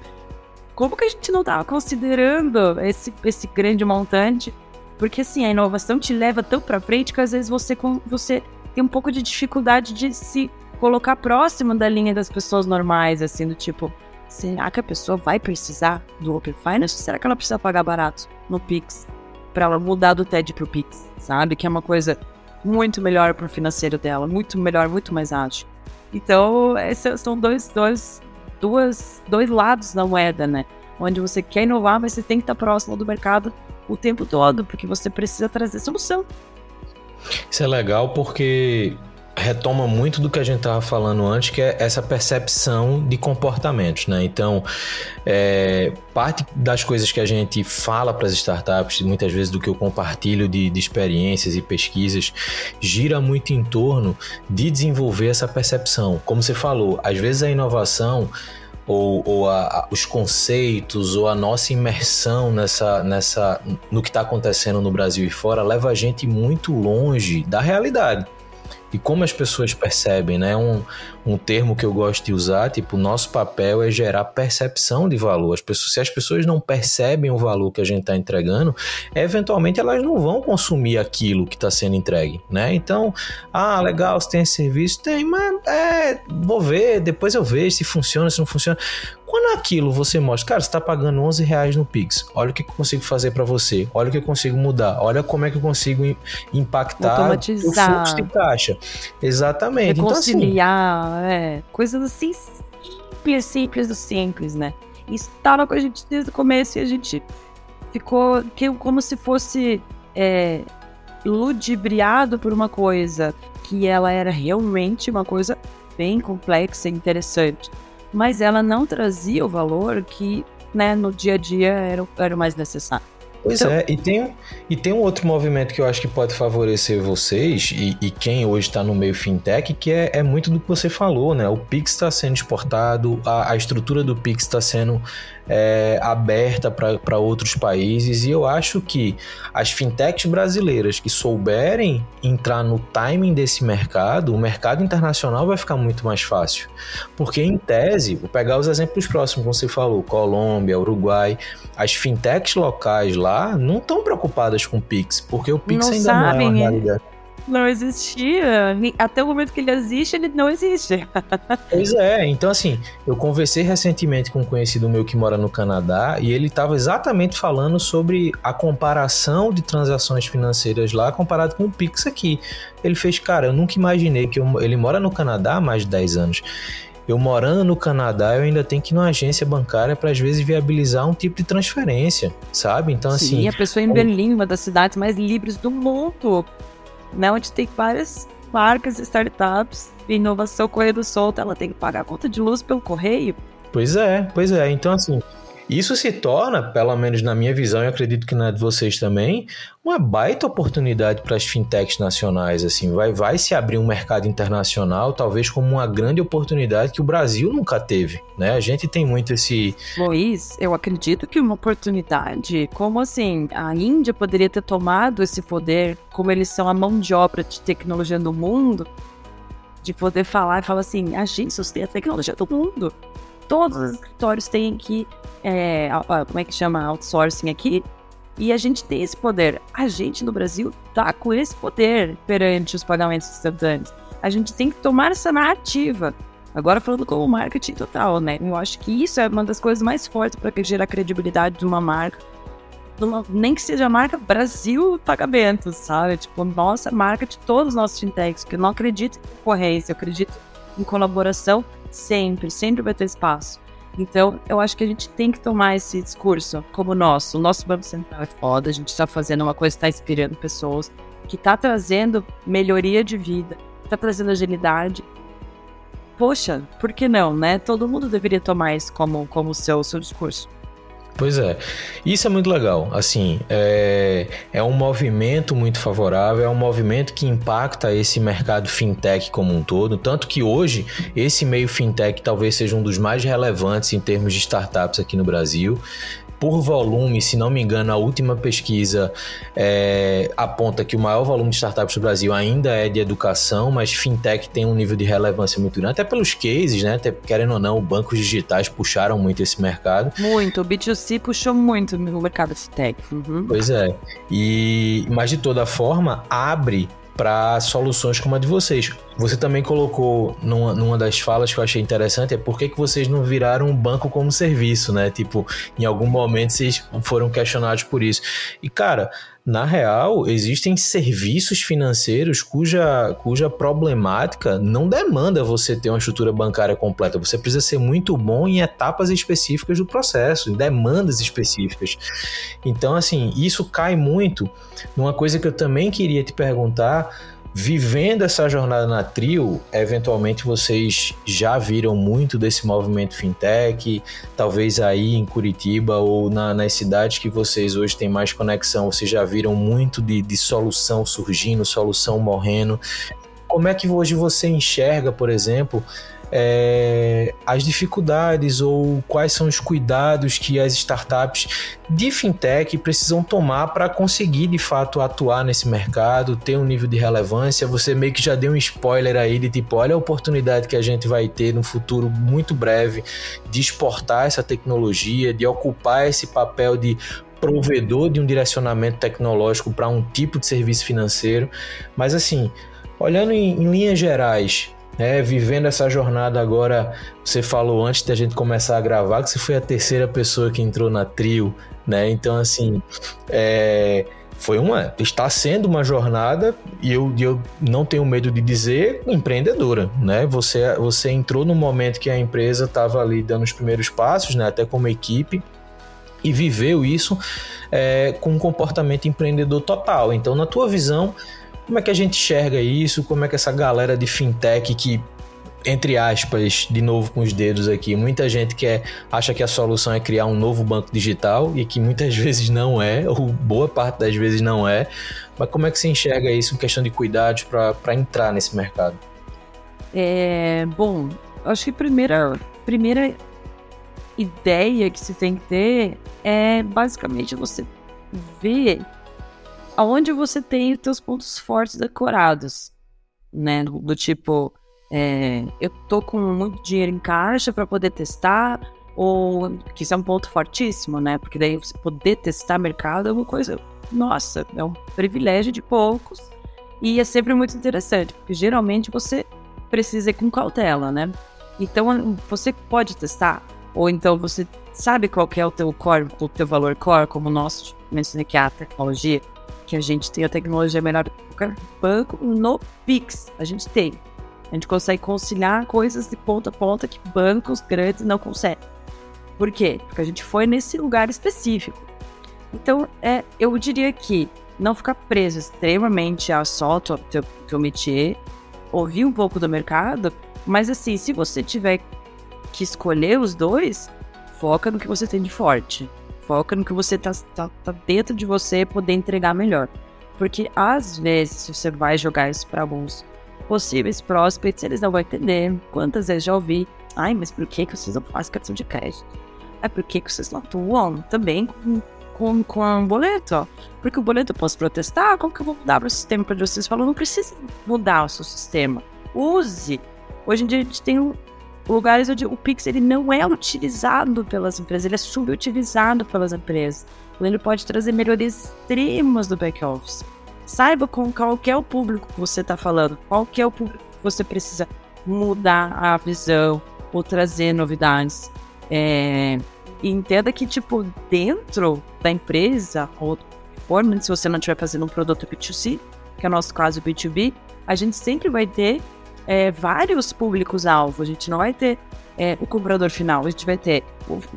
como que a gente não estava considerando esse, esse grande montante? Porque assim, a inovação te leva tão para frente que às vezes você, você tem um pouco de dificuldade de se colocar próximo da linha das pessoas normais, assim, do tipo, será que a pessoa vai precisar do Open Finance? Será que ela precisa pagar barato no Pix? para ela mudar do TED pro Pix, sabe? Que é uma coisa muito melhor pro financeiro dela, muito melhor, muito mais ágil. Então, esses são dois, dois, duas, dois lados da moeda, né? Onde você quer inovar, mas você tem que estar próximo do mercado o tempo todo, porque você precisa trazer solução. Isso é legal porque retoma muito do que a gente estava falando antes, que é essa percepção de comportamentos, né? Então, é, parte das coisas que a gente fala para as startups, muitas vezes do que eu compartilho de, de experiências e pesquisas, gira muito em torno de desenvolver essa percepção. Como você falou, às vezes a inovação ou, ou a, a, os conceitos ou a nossa imersão nessa, nessa no que está acontecendo no Brasil e fora leva a gente muito longe da realidade e como as pessoas percebem, né? Um, um termo que eu gosto de usar, tipo, nosso papel é gerar percepção de valor. As pessoas, se as pessoas não percebem o valor que a gente está entregando, eventualmente elas não vão consumir aquilo que está sendo entregue, né? Então, ah, legal, você tem esse serviço? Tem, mas é, vou ver, depois eu vejo se funciona, se não funciona. Quando aquilo você mostra, cara, você está pagando 11 reais no Pix, olha o que eu consigo fazer para você, olha o que eu consigo mudar, olha como é que eu consigo impactar o fluxo de caixa. Exatamente. Reconciliar, então, assim, é, coisas assim simples, simples do simples, né? Isso estava com a gente desde o começo e a gente ficou como se fosse é, ludibriado por uma coisa que ela era realmente uma coisa bem complexa e interessante mas ela não trazia o valor que né, no dia a dia era, era o mais necessário. Pois então, é, e tem, e tem um outro movimento que eu acho que pode favorecer vocês e, e quem hoje está no meio fintech, que é, é, muito do que você falou, né? O Pix está sendo exportado, a, a estrutura do Pix está sendo é, aberta para outros países e eu acho que as fintechs brasileiras que souberem entrar no timing desse mercado, o mercado internacional vai ficar muito mais fácil. Porque, em tese, vou pegar os exemplos próximos, como você falou, Colômbia, Uruguai, as fintechs locais lá não estão preocupadas com o Pix, porque o Pix não ainda sabem, não é uma é. realidade não existia. Até o momento que ele existe, ele não existe. pois é, então assim, eu conversei recentemente com um conhecido meu que mora no Canadá e ele estava exatamente falando sobre a comparação de transações financeiras lá comparado com o Pix aqui. Ele fez, cara, eu nunca imaginei que eu, ele mora no Canadá há mais de 10 anos. Eu morando no Canadá, eu ainda tenho que ir numa agência bancária para às vezes viabilizar um tipo de transferência, sabe? Então Sim, assim, a pessoa em Berlim, uma das cidades mais livres do mundo, né? Onde tem várias marcas, startups, inovação correndo solta, ela tem que pagar a conta de luz pelo correio. Pois é, pois é. Então, assim, isso se torna, pelo menos na minha visão, e acredito que na de vocês também, uma baita oportunidade para as fintechs nacionais. Assim, vai, vai se abrir um mercado internacional, talvez como uma grande oportunidade que o Brasil nunca teve. Né? A gente tem muito esse. Luiz, eu acredito que uma oportunidade, como assim, a Índia poderia ter tomado esse poder, como eles são a mão de obra de tecnologia do mundo, de poder falar e falar assim: a gente sustenta a tecnologia do mundo todos os escritórios têm aqui, é, como é que chama, outsourcing aqui, e a gente tem esse poder. A gente no Brasil tá com esse poder perante os pagamentos instantâneos. A gente tem que tomar essa narrativa. Agora falando como marketing total, né? Eu acho que isso é uma das coisas mais fortes para gerar credibilidade de uma marca. Nem que seja a marca Brasil Pagamentos, sabe? Tipo, nossa marca de todos os nossos fintechs, que eu não acredito em concorrência, eu acredito em colaboração Sempre, sempre vai ter espaço. Então, eu acho que a gente tem que tomar esse discurso como nosso. O nosso Banco Central é foda, a gente está fazendo uma coisa que está inspirando pessoas, que está trazendo melhoria de vida, está trazendo agilidade. Poxa, por que não, né? Todo mundo deveria tomar isso como, como seu, seu discurso. Pois é, isso é muito legal. Assim, é, é um movimento muito favorável, é um movimento que impacta esse mercado fintech como um todo. Tanto que hoje, esse meio fintech talvez seja um dos mais relevantes em termos de startups aqui no Brasil por volume, se não me engano, a última pesquisa é, aponta que o maior volume de startups do Brasil ainda é de educação, mas fintech tem um nível de relevância muito grande, até pelos cases, né? Até, querendo ou não, bancos digitais puxaram muito esse mercado. Muito, o B2C puxou muito o mercado fintech. Uhum. Pois é. E, mas de toda forma, abre para soluções como a de vocês. Você também colocou numa, numa, das falas que eu achei interessante é por que, que vocês não viraram um banco como serviço, né? Tipo, em algum momento vocês foram questionados por isso. E cara, na real, existem serviços financeiros cuja, cuja problemática não demanda você ter uma estrutura bancária completa. Você precisa ser muito bom em etapas específicas do processo, em demandas específicas. Então, assim, isso cai muito numa coisa que eu também queria te perguntar Vivendo essa jornada na Trio, eventualmente vocês já viram muito desse movimento fintech, talvez aí em Curitiba ou na, nas cidades que vocês hoje têm mais conexão, vocês já viram muito de, de solução surgindo, solução morrendo. Como é que hoje você enxerga, por exemplo, é, as dificuldades ou quais são os cuidados que as startups de fintech precisam tomar para conseguir de fato atuar nesse mercado, ter um nível de relevância. Você meio que já deu um spoiler aí de tipo, olha a oportunidade que a gente vai ter no futuro muito breve de exportar essa tecnologia, de ocupar esse papel de provedor de um direcionamento tecnológico para um tipo de serviço financeiro. Mas assim, olhando em, em linhas gerais, né, vivendo essa jornada agora, você falou antes da gente começar a gravar que você foi a terceira pessoa que entrou na trio, né? Então, assim, é, foi uma. Está sendo uma jornada, e eu, eu não tenho medo de dizer, empreendedora, né? Você, você entrou no momento que a empresa estava ali dando os primeiros passos, né? Até como equipe, e viveu isso é, com um comportamento empreendedor total. Então, na tua visão, como é que a gente enxerga isso? Como é que essa galera de fintech que entre aspas, de novo com os dedos aqui, muita gente quer acha que a solução é criar um novo banco digital e que muitas vezes não é, ou boa parte das vezes não é. Mas como é que você enxerga isso questão de cuidados para entrar nesse mercado? É, bom, acho que a primeira, primeira ideia que você tem que ter é basicamente você ver aonde você tem os seus pontos fortes decorados, né? Do tipo, é, eu tô com muito dinheiro em caixa para poder testar, ou que isso é um ponto fortíssimo, né? Porque daí você poder testar mercado é uma coisa, nossa, é um privilégio de poucos e é sempre muito interessante, porque geralmente você precisa ir com cautela, né? Então você pode testar, ou então você sabe qual é o teu core, o teu valor core, como o nosso mencionei que é a tecnologia que a gente tem a tecnologia melhor do que qualquer banco no Pix. A gente tem. A gente consegue conciliar coisas de ponta a ponta que bancos grandes não conseguem. Por quê? Porque a gente foi nesse lugar específico. Então, é, eu diria que não ficar preso extremamente a só o teu, teu métier, ouvir um pouco do mercado, mas assim, se você tiver que escolher os dois, foca no que você tem de forte. Foca no que você tá, tá, tá dentro de você poder entregar melhor. Porque às vezes você vai jogar isso para alguns possíveis prospects, eles não vão entender. Quantas vezes já ouvi, ai, mas por que, que vocês não fazem cartão de crédito? É por que, que vocês não atuam também com, com, com um boleto? Porque o boleto eu posso protestar, como que eu vou mudar o sistema para vocês? Falam, não precisa mudar o seu sistema. Use. Hoje em dia a gente tem um, lugares onde o Pix ele não é utilizado pelas empresas, ele é subutilizado pelas empresas. Então, ele pode trazer melhorias extremas do back-office. Saiba com qual é o público que você está falando, qual é o público que você precisa mudar a visão ou trazer novidades. É, e entenda que, tipo, dentro da empresa, ou forma, se você não estiver fazendo um produto B2C, que é o nosso caso B2B, a gente sempre vai ter é, vários públicos-alvo. A gente não vai ter é, o comprador final, a gente vai ter,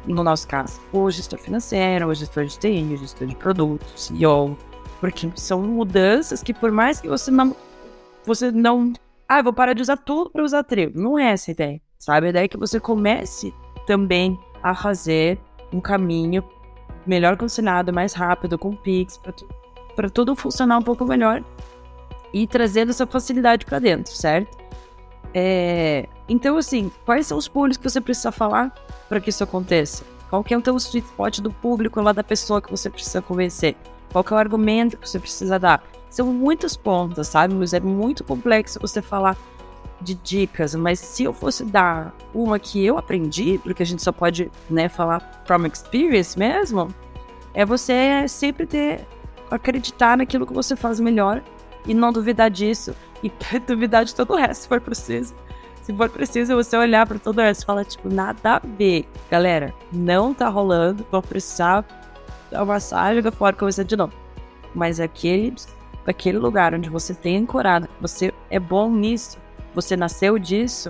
no nosso caso, o gestor financeiro, o gestor de TI, o gestor de produtos, CEO, porque são mudanças que por mais que você não, você não, ah, vou parar de usar tudo para usar trio, não é essa a ideia, sabe? A ideia é que você comece também a fazer um caminho melhor conciliado, mais rápido, com Pix, para tudo funcionar um pouco melhor e trazendo essa facilidade para dentro, certo? É, então, assim, quais são os públicos que você precisa falar para que isso aconteça? Qual que é o teu sweet spot do público lá da pessoa que você precisa convencer? Qual que é o argumento que você precisa dar? São muitas pontas, sabe? Mas é muito complexo você falar de dicas, mas se eu fosse dar uma que eu aprendi, porque a gente só pode, né, falar from experience mesmo, é você sempre ter acreditar naquilo que você faz melhor e não duvidar disso e duvidar de todo o resto se for preciso. Se for preciso, você olhar para todo o resto e falar, tipo, nada a ver. Galera, não tá rolando, vou precisar dar uma massagem fora com você de novo. mas aquele, aquele lugar onde você tem ancorado, você é bom nisso, você nasceu disso,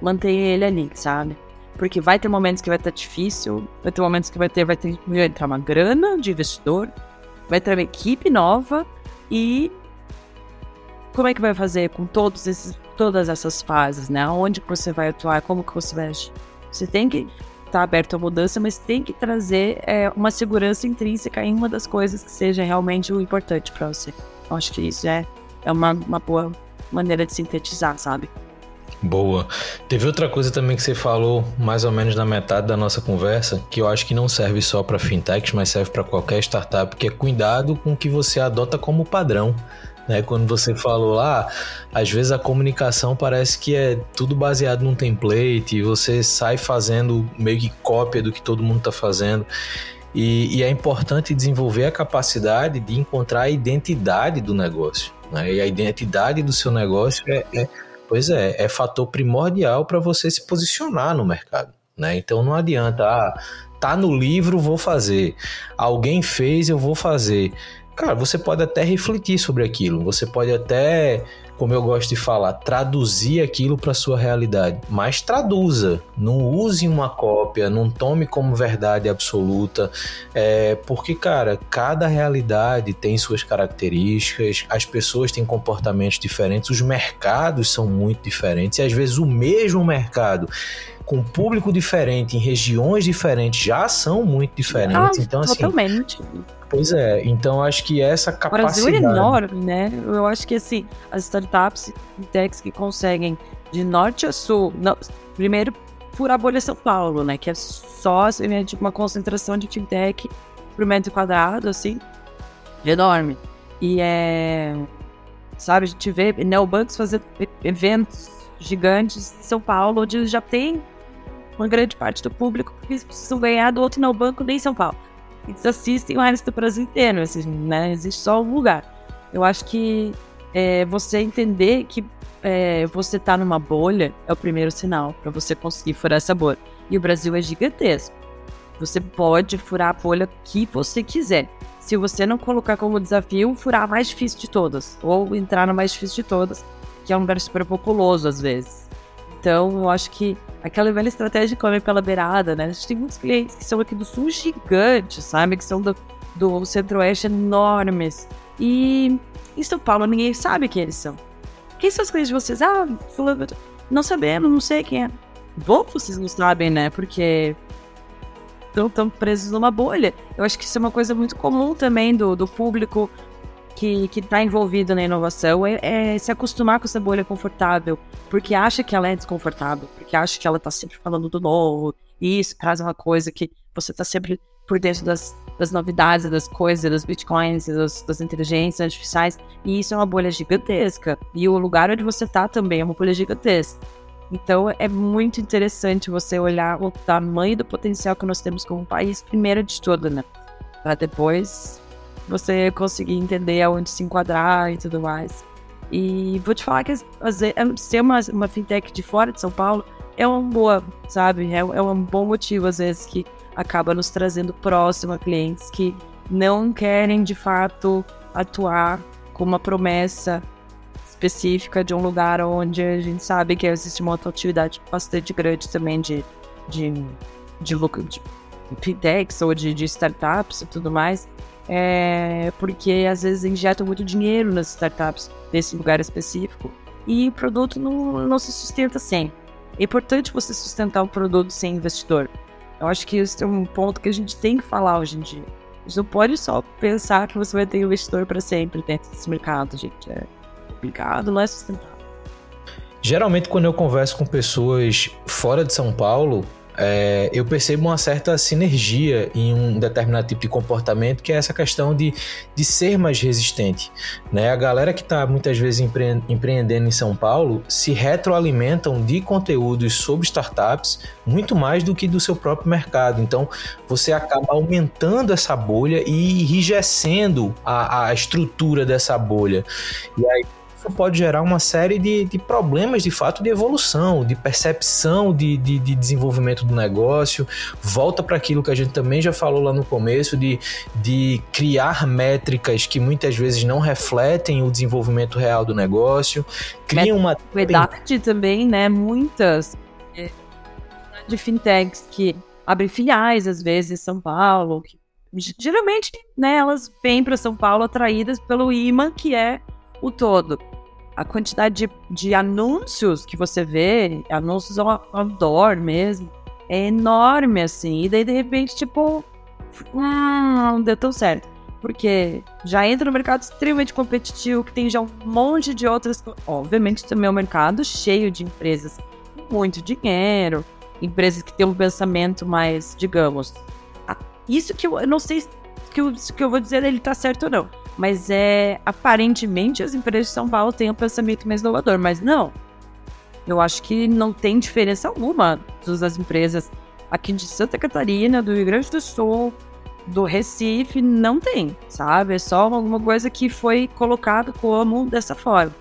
mantenha ele ali, sabe? Porque vai ter momentos que vai estar difícil, vai ter momentos que vai ter, vai ter vai entrar uma grana de investidor, vai ter uma equipe nova e como é que vai fazer com todos esses, todas essas fases, né? Onde que você vai atuar, como que você vai agir? Você tem que estar tá aberto à mudança, mas tem que trazer é, uma segurança intrínseca em uma das coisas que seja realmente o importante para você. Eu acho que isso é, é uma, uma boa maneira de sintetizar, sabe? Boa. Teve outra coisa também que você falou, mais ou menos na metade da nossa conversa, que eu acho que não serve só para fintechs, mas serve para qualquer startup, que é cuidado com o que você adota como padrão. Né? Quando você falou lá, às vezes a comunicação parece que é tudo baseado num template e você sai fazendo meio que cópia do que todo mundo está fazendo. E, e, é importante desenvolver a capacidade de encontrar a identidade do negócio. Né? E a identidade do seu negócio é, é Pois é, é fator primordial para você se posicionar no mercado. Né? Então não adianta, ah, tá no livro, vou fazer. Alguém fez, eu vou fazer. Cara, você pode até refletir sobre aquilo, você pode até como eu gosto de falar, traduzir aquilo para sua realidade, mas traduza, não use uma cópia, não tome como verdade absoluta, é, porque cara, cada realidade tem suas características, as pessoas têm comportamentos diferentes, os mercados são muito diferentes e às vezes o mesmo mercado com público diferente, em regiões diferentes, já são muito diferentes. Ah, então, assim, totalmente. Pois é, então acho que essa capacidade... O Brasil é enorme, né? Eu acho que, assim, as startups, techs que conseguem de norte a sul, não, primeiro furar a bolha São Paulo, né? Que é só assim, né, tipo, uma concentração de fintech por metro quadrado, assim, enorme. E é... Sabe, a gente vê neobanks fazer eventos gigantes em São Paulo, onde já tem uma grande parte do público que precisam ganhar do outro neobanco nem em São Paulo. Eles assistem resto do Brasil inteiro, assim, né? Existe só um lugar. Eu acho que é, você entender que é, você tá numa bolha é o primeiro sinal para você conseguir furar essa bolha. E o Brasil é gigantesco. Você pode furar a bolha que você quiser. Se você não colocar como desafio furar a mais difícil de todas, ou entrar na mais difícil de todas, que é um lugar super populoso às vezes. Então, eu acho que aquela velha estratégia de comer pela beirada, né? A gente tem muitos clientes que são aqui do sul gigantes, sabe? Que são do, do centro-oeste enormes. E em São Paulo ninguém sabe quem eles são. Quem são os clientes de vocês? Ah, fulano, não sabemos, não sei quem é. Bom vocês não sabem, né? Porque estão tão presos numa bolha. Eu acho que isso é uma coisa muito comum também do, do público que está envolvido na inovação é, é, se acostumar com essa bolha confortável, porque acha que ela é desconfortável, porque acha que ela está sempre falando do novo, e isso traz uma coisa que você está sempre por dentro das, das novidades, das coisas, das bitcoins, das, das, inteligências artificiais, e isso é uma bolha gigantesca. E o lugar onde você está também é uma bolha gigantesca. Então é muito interessante você olhar o tamanho do potencial que nós temos como país, primeiro de tudo, né? Para depois você conseguir entender aonde se enquadrar e tudo mais. E vou te falar que ser uma, uma fintech de fora de São Paulo é uma boa, sabe? É, é um bom motivo, às vezes, que acaba nos trazendo próximo a clientes que não querem, de fato, atuar com uma promessa específica de um lugar onde a gente sabe que existe uma atividade bastante grande também de, de, de, de, de fintechs ou de, de startups e tudo mais é, porque às vezes injetam muito dinheiro nas startups nesse lugar específico e o produto não, não se sustenta sem. É importante você sustentar um produto sem investidor. Eu acho que isso é um ponto que a gente tem que falar hoje em dia. A gente não pode só pensar que você vai ter investidor para sempre dentro desse mercado, gente. É complicado, não é sustentável. Geralmente, quando eu converso com pessoas fora de São Paulo, é, eu percebo uma certa sinergia em um determinado tipo de comportamento, que é essa questão de, de ser mais resistente. Né? A galera que está muitas vezes empre empreendendo em São Paulo se retroalimentam de conteúdos sobre startups muito mais do que do seu próprio mercado. Então, você acaba aumentando essa bolha e enrijecendo a, a estrutura dessa bolha. E aí isso pode gerar uma série de, de problemas de fato de evolução, de percepção de, de, de desenvolvimento do negócio. Volta para aquilo que a gente também já falou lá no começo, de, de criar métricas que muitas vezes não refletem o desenvolvimento real do negócio. Cria uma. O EDACT também, né? Muitas é, de fintechs que abrem filiais, às vezes, em São Paulo, que geralmente, né, elas vêm para São Paulo atraídas pelo imã que é o todo. A quantidade de, de anúncios que você vê, anúncios ao outdoor mesmo, é enorme, assim. E daí, de repente, tipo, hum, não deu tão certo. Porque já entra no mercado extremamente competitivo, que tem já um monte de outras. Obviamente, também é um mercado cheio de empresas com muito dinheiro, empresas que têm um pensamento mais, digamos, isso que eu, eu não sei que o que eu vou dizer ele tá certo ou não. Mas é aparentemente as empresas de São Paulo têm um pensamento mais inovador, mas não. Eu acho que não tem diferença alguma das empresas aqui de Santa Catarina, do Rio Grande do Sul, do Recife, não tem, sabe? É só alguma coisa que foi colocado como dessa forma.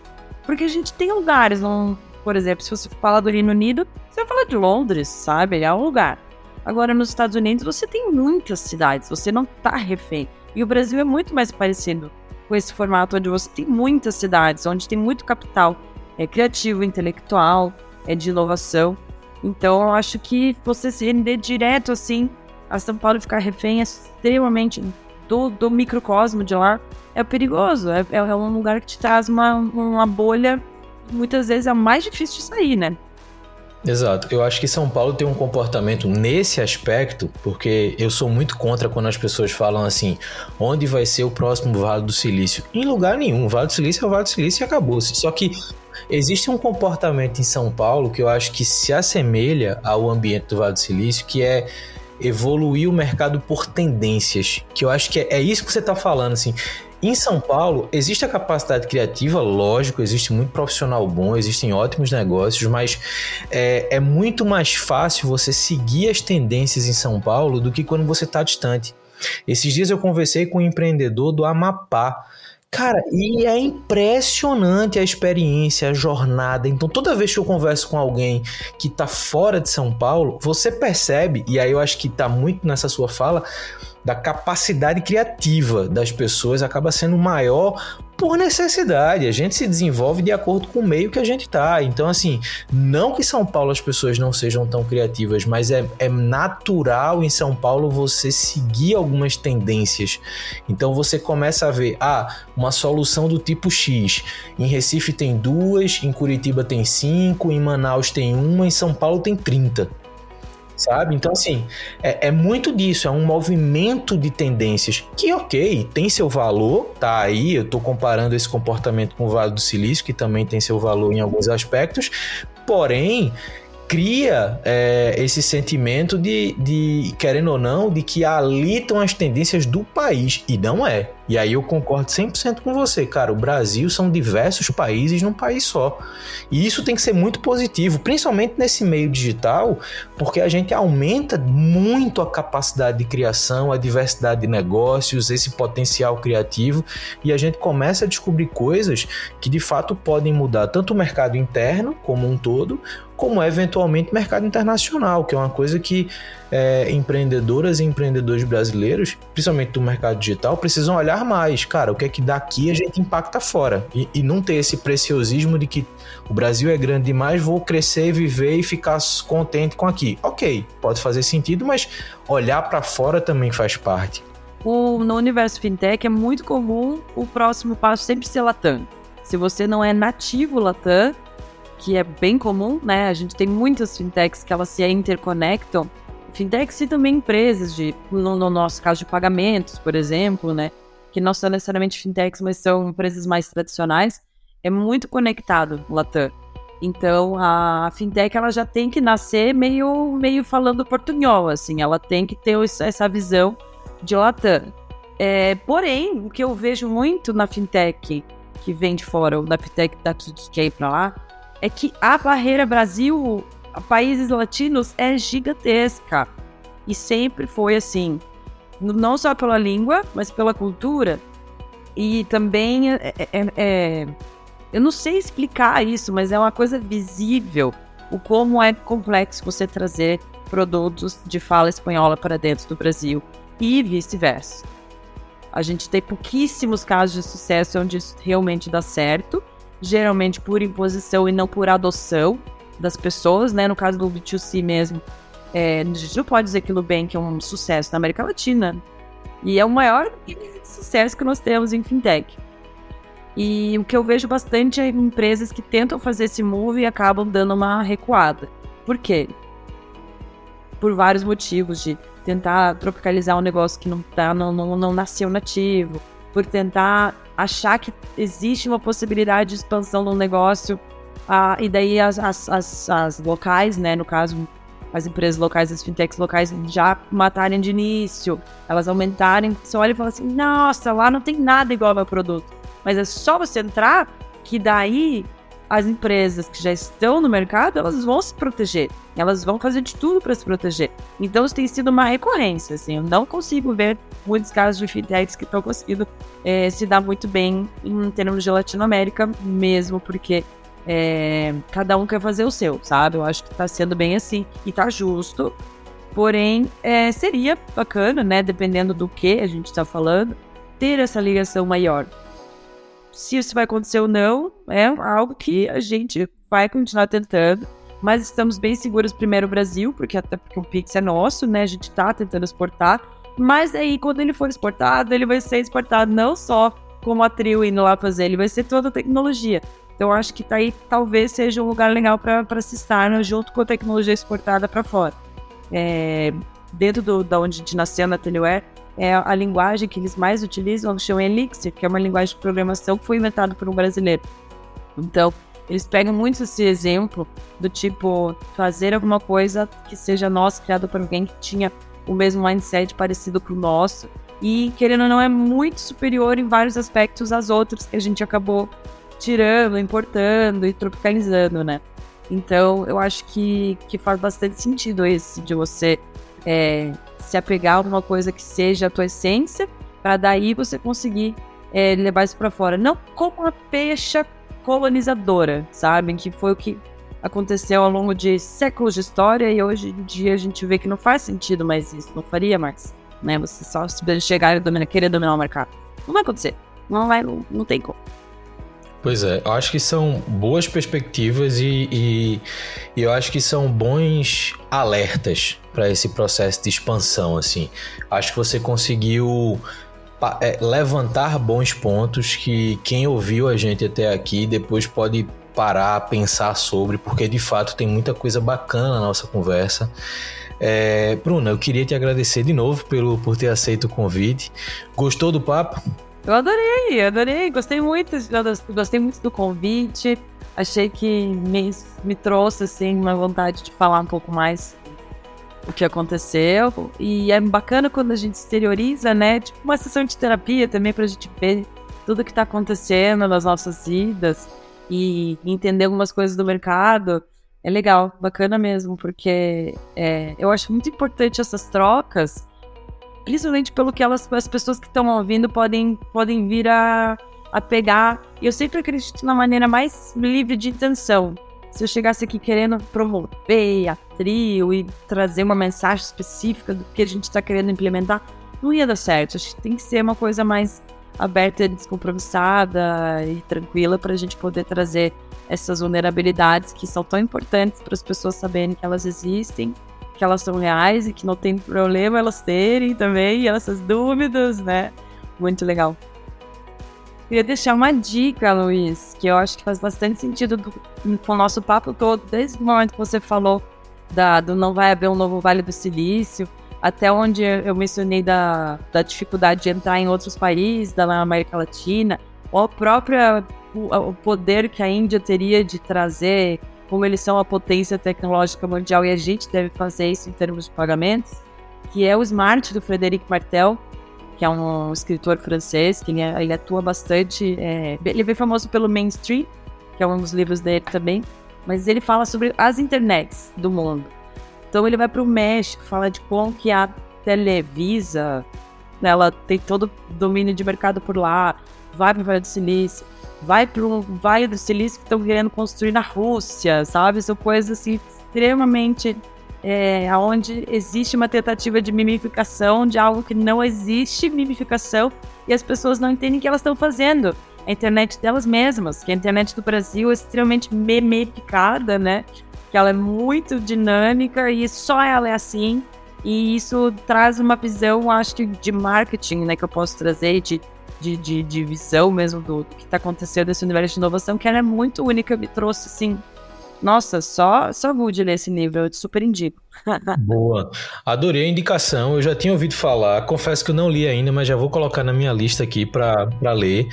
Porque a gente tem lugares, não, por exemplo, se você falar do Reino Unido, você vai falar de Londres, sabe? É um lugar. Agora, nos Estados Unidos, você tem muitas cidades, você não tá refém. E o Brasil é muito mais parecido com esse formato, onde você tem muitas cidades, onde tem muito capital é, criativo, intelectual, é de inovação. Então, eu acho que você se render direto assim a São Paulo ficar refém é extremamente do, do microcosmo de lá é perigoso. É, é um lugar que te traz uma, uma bolha, muitas vezes é mais difícil de sair, né? Exato. Eu acho que São Paulo tem um comportamento nesse aspecto, porque eu sou muito contra quando as pessoas falam assim: onde vai ser o próximo Vale do Silício? Em lugar nenhum. O Vale do Silício é o Vale do Silício e acabou-se. Só que existe um comportamento em São Paulo que eu acho que se assemelha ao ambiente do Vale do Silício, que é evoluir o mercado por tendências. Que eu acho que é, é isso que você está falando, assim. Em São Paulo, existe a capacidade criativa, lógico, existe muito profissional bom, existem ótimos negócios, mas é, é muito mais fácil você seguir as tendências em São Paulo do que quando você está distante. Esses dias eu conversei com um empreendedor do Amapá. Cara, e é impressionante a experiência, a jornada. Então, toda vez que eu converso com alguém que está fora de São Paulo, você percebe, e aí eu acho que está muito nessa sua fala, da capacidade criativa das pessoas acaba sendo maior por necessidade. A gente se desenvolve de acordo com o meio que a gente tá. Então, assim, não que São Paulo as pessoas não sejam tão criativas, mas é, é natural em São Paulo você seguir algumas tendências. Então você começa a ver, ah, uma solução do tipo X. Em Recife tem duas, em Curitiba tem cinco, em Manaus tem uma, em São Paulo tem 30 sabe? Então, assim, é, é, muito disso, é um movimento de tendências que, ok, tem seu valor, tá aí, eu tô comparando esse comportamento com o Vale do Silício, que também tem seu valor em alguns aspectos, porém, cria é, esse sentimento de, de, querendo ou não, de que ali estão as tendências do país. E não é. E aí eu concordo 100% com você, cara. O Brasil são diversos países num país só. E isso tem que ser muito positivo, principalmente nesse meio digital, porque a gente aumenta muito a capacidade de criação, a diversidade de negócios, esse potencial criativo. E a gente começa a descobrir coisas que de fato podem mudar tanto o mercado interno como um todo, como eventualmente mercado internacional, que é uma coisa que é, empreendedoras e empreendedores brasileiros, principalmente do mercado digital, precisam olhar mais. Cara, o que é que daqui a gente impacta fora? E, e não ter esse preciosismo de que o Brasil é grande demais, vou crescer, viver e ficar contente com aqui. Ok, pode fazer sentido, mas olhar para fora também faz parte. O, no universo fintech é muito comum o próximo passo sempre ser Latam. Se você não é nativo Latam, que é bem comum, né? A gente tem muitas fintechs que elas se interconectam. Fintechs e também empresas de, no, no nosso caso, de pagamentos, por exemplo, né? Que não são necessariamente fintechs, mas são empresas mais tradicionais. É muito conectado Latam. Então a fintech ela já tem que nascer meio, meio falando portunhol, assim. Ela tem que ter essa visão de Latam. É, porém, o que eu vejo muito na fintech que vem de fora, ou na fintech daqui que quer para lá, é que a barreira Brasil a países latinos é gigantesca. E sempre foi assim. Não só pela língua, mas pela cultura. E também é, é, é, é Eu não sei explicar isso, mas é uma coisa visível o como é complexo você trazer produtos de fala espanhola para dentro do Brasil e vice-versa. A gente tem pouquíssimos casos de sucesso onde isso realmente dá certo, geralmente por imposição e não por adoção das pessoas, né? No caso do B2C mesmo, é, a gente não pode dizer que o Nubank é um sucesso na América Latina. E é o maior sucesso que nós temos em fintech. E o que eu vejo bastante é empresas que tentam fazer esse move e acabam dando uma recuada. Por quê? Por vários motivos, de tentar tropicalizar um negócio que não, tá, não, não, não nasceu nativo, por tentar achar que existe uma possibilidade de expansão um negócio, ah, e daí as, as, as, as locais, né, no caso as empresas locais, as fintechs locais já matarem de início, elas aumentarem, você olha e fala assim, nossa, lá não tem nada igual ao meu produto. Mas é só você entrar que daí as empresas que já estão no mercado, elas vão se proteger. Elas vão fazer de tudo para se proteger. Então isso tem sido uma recorrência, assim. Eu não consigo ver muitos casos de fintechs que estão conseguindo é, se dar muito bem em termos de Latinoamérica, mesmo porque é, cada um quer fazer o seu, sabe? Eu acho que tá sendo bem assim e tá justo. Porém, é, seria bacana, né? Dependendo do que a gente tá falando, ter essa ligação maior. Se isso vai acontecer ou não, é algo que a gente vai continuar tentando. Mas estamos bem seguros primeiro Brasil, porque até porque o Pix é nosso, né? A gente tá tentando exportar. Mas aí, quando ele for exportado, ele vai ser exportado não só como a Trio indo lá fazer, ele vai ser toda a tecnologia. Então, acho que tá aí talvez seja um lugar legal para se estar né, junto com a tecnologia exportada para fora. É, dentro do, da onde a gente nasceu na é a linguagem que eles mais utilizam, chamam Elixir, que é uma linguagem de programação que foi inventada por um brasileiro. Então, eles pegam muito esse exemplo do tipo fazer alguma coisa que seja nossa, criada por alguém que tinha o mesmo mindset parecido com o nosso e querendo ou não é muito superior em vários aspectos às outras que a gente acabou tirando, importando e tropicalizando, né? Então, eu acho que, que faz bastante sentido esse de você é, se apegar a alguma coisa que seja a tua essência, para daí você conseguir é, levar isso para fora. Não como uma peixa colonizadora, sabe? Que foi o que aconteceu ao longo de séculos de história e hoje em dia a gente vê que não faz sentido mais isso, não faria mais, né? Você só chegar e dominar, querer dominar o mercado. Não vai acontecer. Não vai, não, não tem como. Pois é, eu acho que são boas perspectivas e, e, e eu acho que são bons alertas para esse processo de expansão, assim. Acho que você conseguiu é, levantar bons pontos que quem ouviu a gente até aqui depois pode parar, pensar sobre, porque de fato tem muita coisa bacana na nossa conversa. É, Bruna, eu queria te agradecer de novo pelo, por ter aceito o convite. Gostou do papo? Eu adorei, adorei, gostei muito, gostei muito do convite. Achei que me, me trouxe assim uma vontade de falar um pouco mais o que aconteceu. E é bacana quando a gente exterioriza, né? Tipo uma sessão de terapia também pra gente ver tudo que tá acontecendo nas nossas vidas e entender algumas coisas do mercado. É legal, bacana mesmo, porque é, eu acho muito importante essas trocas principalmente pelo que elas, as pessoas que estão ouvindo podem, podem vir a, a pegar. E eu sempre acredito na maneira mais livre de intenção. Se eu chegasse aqui querendo promover a trio e trazer uma mensagem específica do que a gente está querendo implementar, não ia dar certo. Acho que tem que ser uma coisa mais aberta, descompromissada e tranquila para a gente poder trazer essas vulnerabilidades que são tão importantes para as pessoas saberem que elas existem que elas são reais e que não tem problema elas terem também essas dúvidas, né? Muito legal. Queria deixar uma dica, Luiz, que eu acho que faz bastante sentido do, com o nosso papo todo, desde o momento que você falou da, do não vai haver um novo Vale do Silício, até onde eu mencionei da, da dificuldade de entrar em outros países da América Latina, ou a própria o, o poder que a Índia teria de trazer como eles são a potência tecnológica mundial e a gente deve fazer isso em termos de pagamentos, que é o Smart do Frederic Martel, que é um escritor francês, que ele, é, ele atua bastante. É, ele é bem famoso pelo Mainstream, que é um dos livros dele também, mas ele fala sobre as internets do mundo. Então ele vai para o México, fala de como que a Televisa, ela tem todo o domínio de mercado por lá, vai para o Vale do Silício. vai para o Vale do Silício que estão querendo construir na Rússia, sabe? São coisas assim extremamente é, onde existe uma tentativa de mimificação de algo que não existe mimificação e as pessoas não entendem o que elas estão fazendo. A internet delas mesmas, que a internet do Brasil é extremamente memificada, né? Que ela é muito dinâmica e só ela é assim. E isso traz uma visão, acho que, de marketing, né? Que eu posso trazer, de, de, de, de visão mesmo do, do que está acontecendo nesse universo de inovação, que ela é muito única, me trouxe, assim, nossa, só, só good ler esse livro, eu te super indico. Boa. Adorei a indicação, eu já tinha ouvido falar, confesso que eu não li ainda, mas já vou colocar na minha lista aqui para ler.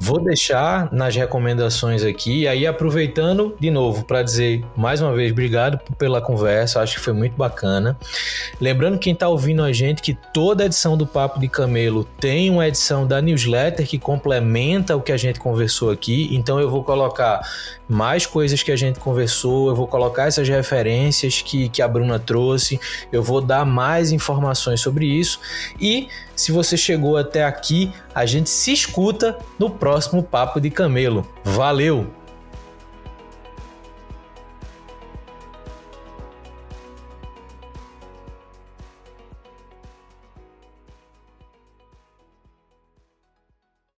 Vou deixar nas recomendações aqui, e aí aproveitando de novo para dizer mais uma vez obrigado pela conversa, acho que foi muito bacana. Lembrando quem está ouvindo a gente que toda edição do Papo de Camelo tem uma edição da newsletter que complementa o que a gente conversou aqui, então eu vou colocar mais coisas que a gente conversou, eu vou colocar essas referências que, que a Bruna trouxe, eu vou dar mais informações sobre isso e se você chegou até aqui, a gente se escuta no próximo Papo de Camelo. Valeu!